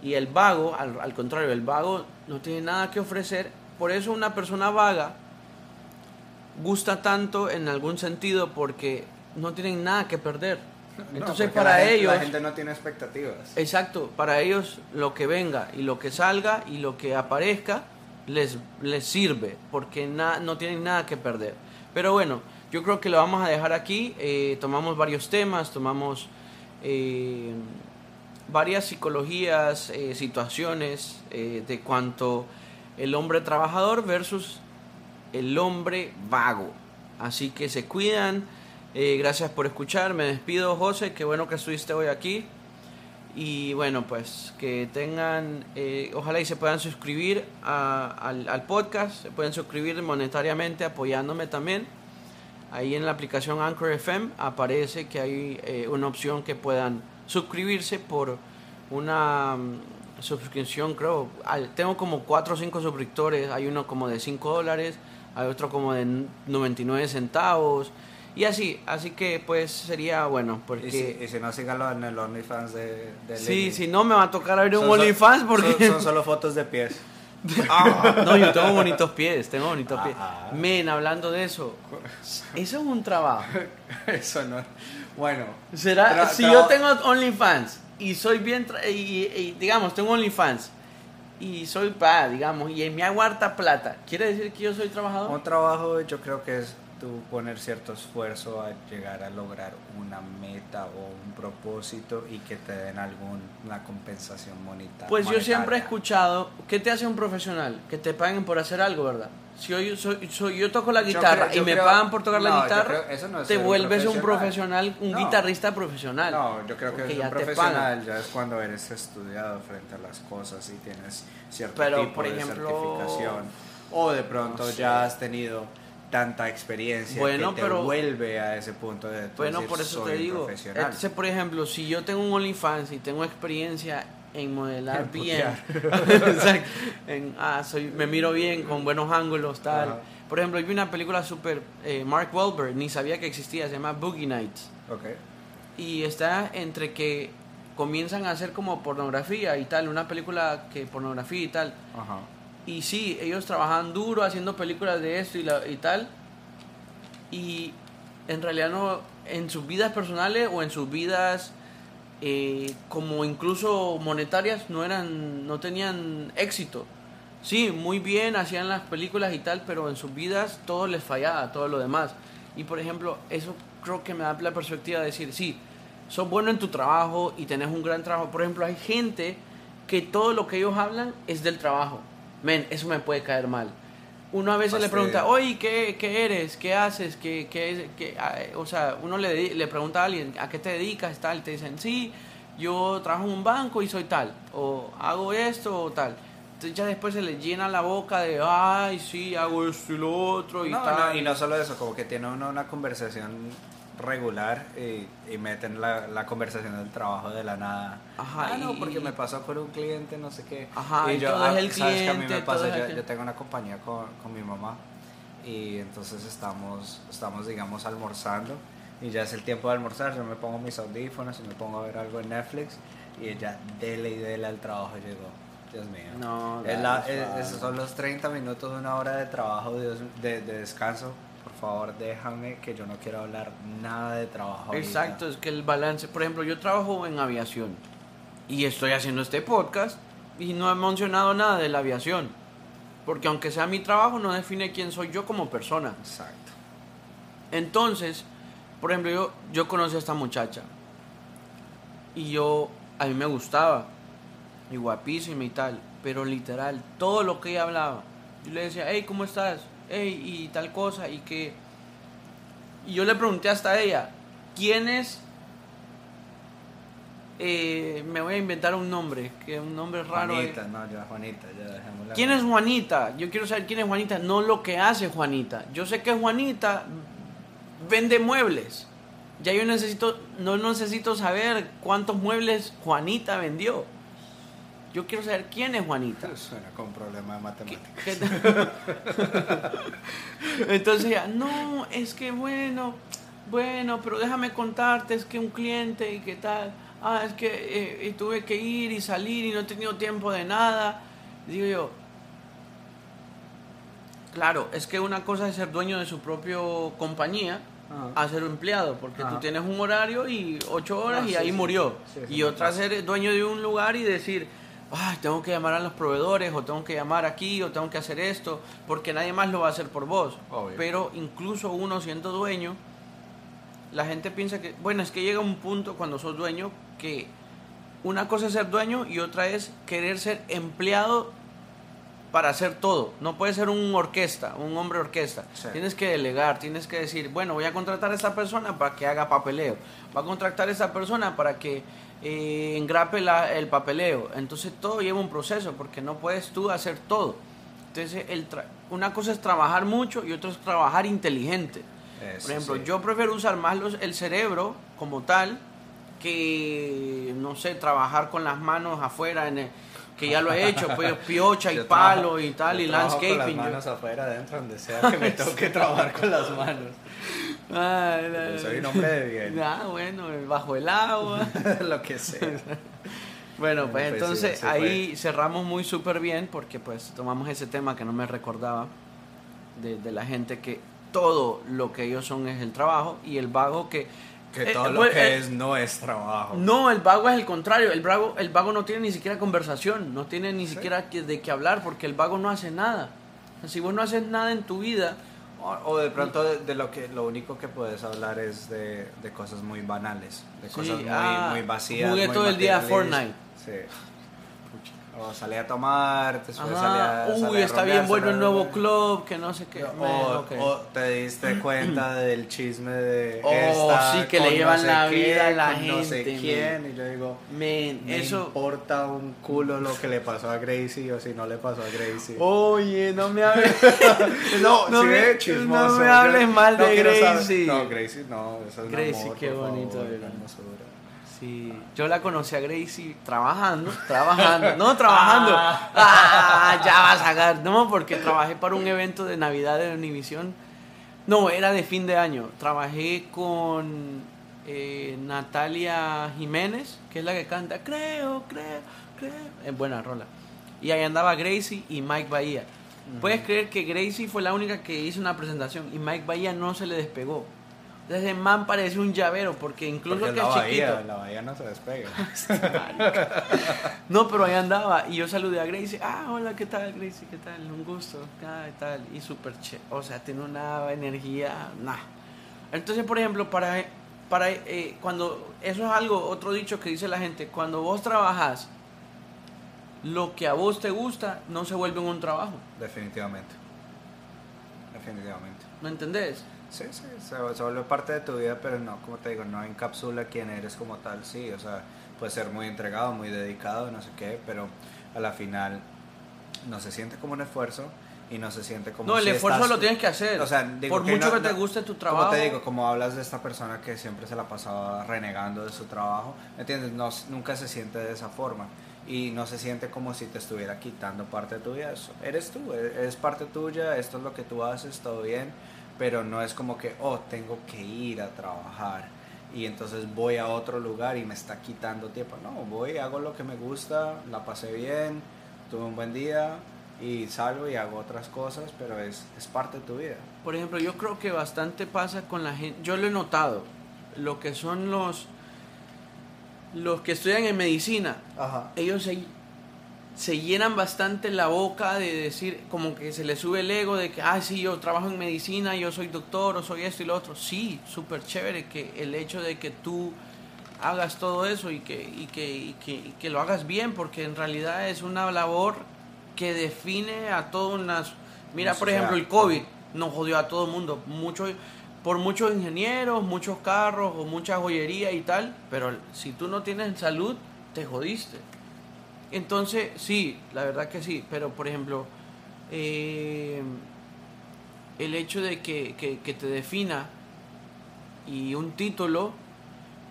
Y el vago, al, al contrario, el vago no tiene nada que ofrecer. Por eso una persona vaga gusta tanto en algún sentido porque no tienen nada que perder. Entonces para la gente- ellos, La gente no tiene expectativas. exacto, para ellos lo que venga y lo que salga y lo que aparezca les, les sirve porque na- no tienen nada que perder. Pero bueno, yo creo que lo vamos a dejar aquí. eh, tomamos varios temas, tomamos eh, varias psicologías, eh, situaciones eh, de cuanto el hombre trabajador versus el hombre vago. Así que se cuidan. eh, gracias por escuchar. Me despido, José. Qué bueno que estuviste hoy aquí. Y bueno, pues que tengan, eh, ojalá y se puedan suscribir al, podcast. Se pueden suscribir monetariamente apoyándome también. Ahí en la aplicación Anchor FM aparece que hay eh, una opción que puedan suscribirse por una mm, suscripción, creo. Tengo como 4 o 5 suscriptores. Hay uno como de 5 dólares, hay otro como de 99 centavos. Y así, así que pues sería bueno, porque... Y si, y si no, síganlo en el OnlyFans de, de Sí, si no me va a tocar abrir un OnlyFans porque... Son, son solo fotos de pies. Ah, no, yo tengo bonitos pies, tengo bonitos pies. Ah. Men, hablando de eso, eso es un trabajo. Eso no. Bueno. Será, si yo tengo OnlyFans y soy bien, tra- y, y, digamos, tengo OnlyFans y soy pa, digamos, y me hago harta plata, ¿quiere decir que yo soy trabajador? Un trabajo yo creo que es tú poner cierto esfuerzo a llegar a lograr una meta o un propósito y que te den alguna compensación moneta- Pues yo siempre he monetaria. escuchado, ¿qué te hace un profesional? Que te paguen por hacer algo, ¿verdad? Si yo, soy, soy- yo toco la Yo guitarra creo- y yo me creo- pagan por tocar no, la yo guitarra, creo- no te ser un vuelves un profesional. profesional, un No. guitarrista profesional. No, yo creo que es ya un profesional, ya es cuando eres estudiado frente a las cosas y tienes cierto Pero, tipo por de ejemplo, certificación. O de pronto no sé. ya has tenido tanta experiencia Bueno, que te pero- vuelve a ese punto de Bueno, decir, por eso "Soy te digo. profesional". Entonces, por ejemplo, si yo tengo un OnlyFans y tengo experiencia en modelar En bien. En, ah, soy, me miro bien, con buenos ángulos, tal. Por ejemplo, vi una película super eh, Mark Wahlberg, ni sabía que existía, se llama Boogie Nights. Ok. Y está entre que comienzan a hacer como pornografía y tal, una película que pornografía y tal. Ajá. Y sí, ellos trabajan duro haciendo películas de esto y, la- y tal. Y en realidad no, en sus vidas personales o en sus vidas eh, como incluso monetarias no eran, no tenían éxito. Sí, muy bien, hacían las películas y tal, pero en sus vidas todo les fallaba, todo lo demás. Y por ejemplo, eso creo que me da la perspectiva de decir, sí, sos bueno en tu trabajo y tenés un gran trabajo. Por ejemplo, hay gente que todo lo que ellos hablan es del trabajo. Men, eso me puede caer mal. Uno a veces le pregunta, oye, ¿qué, qué eres? ¿Qué haces? ¿Qué, qué, qué-?" Ah, eh, O sea, uno le, le pregunta a alguien, ¿a qué te dedicas? Tal, te dicen, sí, yo trabajo en un banco y soy tal. O hago esto o tal. Entonces ya después se le llena la boca de, ay, sí, hago esto y lo otro y No, tal. no, y no solo eso, como que tiene uno una conversación regular y, y meten la, la conversación del trabajo de la nada. Ajá, ah, no, porque me pasó con un cliente, no sé qué. Ajá, y todo ah, es el sabes que a mí cliente, me pasa, el yo, yo tengo una compañía con, con mi mamá y entonces estamos, estamos, digamos, almorzando y ya es el tiempo de almorzar, yo me pongo mis audífonos y me pongo a ver algo en Netflix y ella dele y dele al trabajo llegó. Dios mío. No, Es la- es- esos son los 30 minutos, una hora de trabajo, Dios- de, de descanso. Por favor, déjame que yo no quiero hablar nada de trabajo. ahorita. Exacto, es que el balance, por ejemplo, yo trabajo en aviación y estoy haciendo este podcast y no he mencionado nada de la aviación, porque aunque sea mi trabajo no define quién soy yo como persona. Exacto. Entonces, por ejemplo, yo, yo conocí a esta muchacha y yo, a mí me gustaba y guapísima y tal, pero literal, todo lo que ella hablaba, yo le decía, hey, ¿cómo estás? Hey, y tal cosa, y que... Y yo le pregunté hasta a ella, ¿quién es eh, me voy a inventar un nombre, que un nombre raro. eh. Juanita, no, ya Juanita, ya dejémosla. ¿Quién es Juanita? Yo quiero saber quién es Juanita, no lo que hace Juanita. Yo sé que Juanita vende muebles. Ya yo necesito, no necesito saber cuántos muebles Juanita vendió. Yo quiero saber quién es Juanita. Suena con problema de matemáticas. Entonces ya, no, es que bueno, bueno, pero déjame contarte, es que un cliente y qué tal. Ah, es que eh, y tuve que ir y salir y no he tenido tiempo de nada. Digo yo, claro, es que una cosa es ser dueño de su propia compañía Ajá. a ser empleado, porque tú tienes un horario y ocho horas Ah, y sí, ahí sí. murió. Sí, y otra ser dueño de un lugar y decir, Ay, tengo que llamar a los proveedores, o tengo que llamar aquí, o tengo que hacer esto, porque nadie más lo va a hacer por vos. Obvio. Pero incluso uno siendo dueño, la gente piensa que, bueno, es que llega un punto cuando sos dueño que una cosa es ser dueño y otra es querer ser empleado para hacer todo. No puedes ser un orquesta, un hombre orquesta. Sí. Tienes que delegar, tienes que decir, bueno, voy a contratar a esta persona para que haga papeleo. Va a contratar a esta persona para que eh, engrape la- el papeleo. Entonces todo lleva un proceso porque no puedes tú hacer todo. Entonces el tra- una cosa es trabajar mucho y otra es trabajar inteligente. Eso Por ejemplo, sí. yo prefiero usar más los- el cerebro como tal que, no sé, trabajar con las manos afuera, en el- que ya lo he hecho, pues piocha y Yo palo trabajo- y tal, yo y landscaping. Con las manos afuera, adentro, donde sea que me toque trabajar con las manos. Ay, la- Yo soy un hombre de bien. Ah, bueno, bajo el agua. Lo que sea. Bueno, pues Pues sí, entonces sí ahí cerramos muy súper bien porque pues tomamos ese tema que no me recordaba de, de la gente que todo lo que ellos son es el trabajo y el vago que... Que eh, todo lo pues, que eh, es no es trabajo. No, el vago es el contrario. El vago, el vago no tiene ni siquiera conversación, no tiene ni siquiera que- de qué hablar porque el vago no hace nada. Si vos no haces nada en tu vida, O, o de pronto de, de lo que lo único que puedes hablar es de, de cosas muy banales, de Sí, cosas muy, ah, muy vacías. jugué todo el día a materialistas. Sí. O salí a tomar, después salí ajá, a. salí uy, a está rumbear, bien bueno el nuevo club, que no sé qué. O, te diste cuenta del chisme de Oh, esta sí, que le no llevan sé la qué, vida a la con no sé gente, quién y yo digo Man, me eso... importa un culo lo que le pasó a Gracie o si no le pasó a Gracie Oye, no me hables. no, no me- chismoso. no me hables mal de quiero saber- Gracie. no Gracie no eso es Gracie, amor, qué bonito, favor, yo la conocí a Gracie trabajando, trabajando, no trabajando. Ah, ya vas a sacar. No, porque trabajé para un evento de Navidad de Univision. No, era de fin de año. Trabajé con eh, Natalia Jiménez, que es la que canta Creo, creo, creo. Es buena rola. Y ahí andaba Gracie y Mike Bahía. Puedes creer que Gracie fue la única que hizo una presentación y Mike Bahía no se le despegó. Entonces el man parecía un llavero porque incluso Porque que la es chiquito. bahía, la bahía no se despega. No, pero ahí andaba y yo saludé a Gracie. Ah, hola, ¿qué tal, Gracie? ¿Qué tal? Un gusto. Ah, ¿qué tal? Y súper che. O sea, tiene una energía. Nah. Entonces, por ejemplo, para, para eh, cuando. Eso es algo, otro dicho que dice la gente. Cuando vos trabajas, lo que a vos te gusta no se vuelve un trabajo. Definitivamente. Definitivamente. ¿Me entendés? Sí, sí, se, se vuelve parte de tu vida, pero no, como te digo, no encapsula quién eres como tal, sí, o sea, puedes ser muy entregado, muy dedicado, no sé qué, pero a la final no se siente como un esfuerzo y no se siente como No, el si esfuerzo estás- lo tienes que hacer. O sea, digo por mucho no- que te guste tu trabajo. Como te digo, como hablas de esta persona que siempre se la pasaba renegando de su trabajo, ¿me entiendes? No, nunca se siente de esa forma. Y no se siente como si te estuviera quitando parte de tu vida. Eso- Eres tú, e- es parte tuya, esto es lo que tú haces, todo bien. Pero no es como que, oh, tengo que ir a trabajar. Y entonces voy a otro lugar y me está quitando tiempo. No, voy, hago lo que me gusta, la pasé bien, tuve un buen día y salgo y hago otras cosas, pero es, es parte de tu vida. Por ejemplo, yo creo que bastante pasa con la gente. Yo lo he notado. Lo que son los. Los que estudian en medicina. Ajá. Ellos se, se llenan bastante la boca de decir, como que se les sube el ego de que, ah, sí, yo trabajo en medicina, yo soy doctor, o soy esto y lo otro. Sí, súper chévere que el hecho de que tú hagas todo eso y que, y que, y que, y que lo hagas bien, porque en realidad es una labor que define a todas unas... Mira, por ejemplo, el. COVID nos jodió a todo el mundo. Mucho, por muchos ingenieros, muchos carros o mucha joyería y tal, pero si tú no tienes salud, te jodiste. Entonces, sí, la verdad que sí, pero por ejemplo, eh, el hecho de que, que, te defina y un título,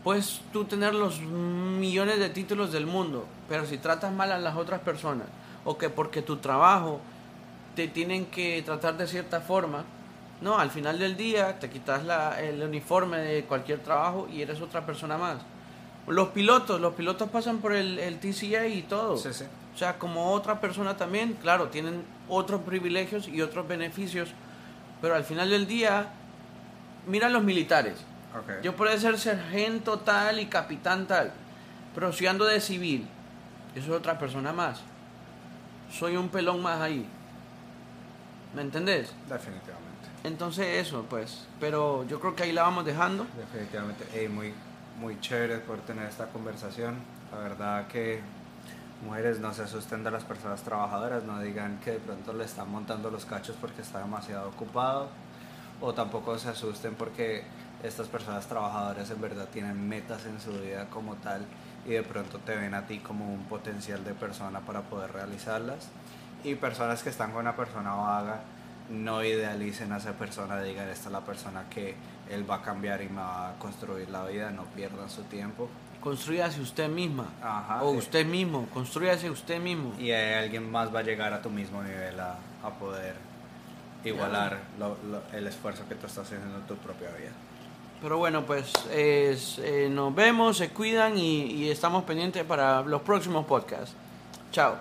puedes tú tener los millones de títulos del mundo, pero si tratas mal a las otras personas, o que porque tu trabajo te tienen que tratar de cierta forma, no, al final del día te quitas la, el uniforme de cualquier trabajo y eres otra persona más. Los pilotos, los pilotos pasan por el, el TCA y todo. Sí, sí. O sea, como otra persona también, claro, tienen otros privilegios y otros beneficios, pero al final del día, mira los militares. Yo puedo ser sargento tal y capitán tal, pero si ando de civil, yo soy otra persona más. Soy un pelón más ahí. ¿Me entendés? Definitivamente. Entonces eso, pues. Pero yo creo que ahí la vamos dejando. Definitivamente. Ey, muy, muy chévere por tener esta conversación. La verdad que mujeres no se asusten de las personas trabajadoras, no digan que de pronto le están montando los cachos porque está demasiado ocupado. O tampoco se asusten porque estas personas trabajadoras en verdad tienen metas en su vida como tal y de pronto te ven a ti como un potencial de persona para poder realizarlas. Y personas que están con una persona vaga, no idealicen a esa persona, digan esta es la persona que él va a cambiar y me va a construir la vida, no pierdan su tiempo. Construyase usted misma. Ajá, o usted mismo. Construyase usted mismo. Y eh, alguien más va a llegar a tu mismo nivel a, a poder igualar lo- lo- el esfuerzo que tú estás haciendo en tu propia vida. Pero bueno, pues es- eh, nos vemos, se cuidan y, y estamos pendientes para los próximos podcasts. Chao.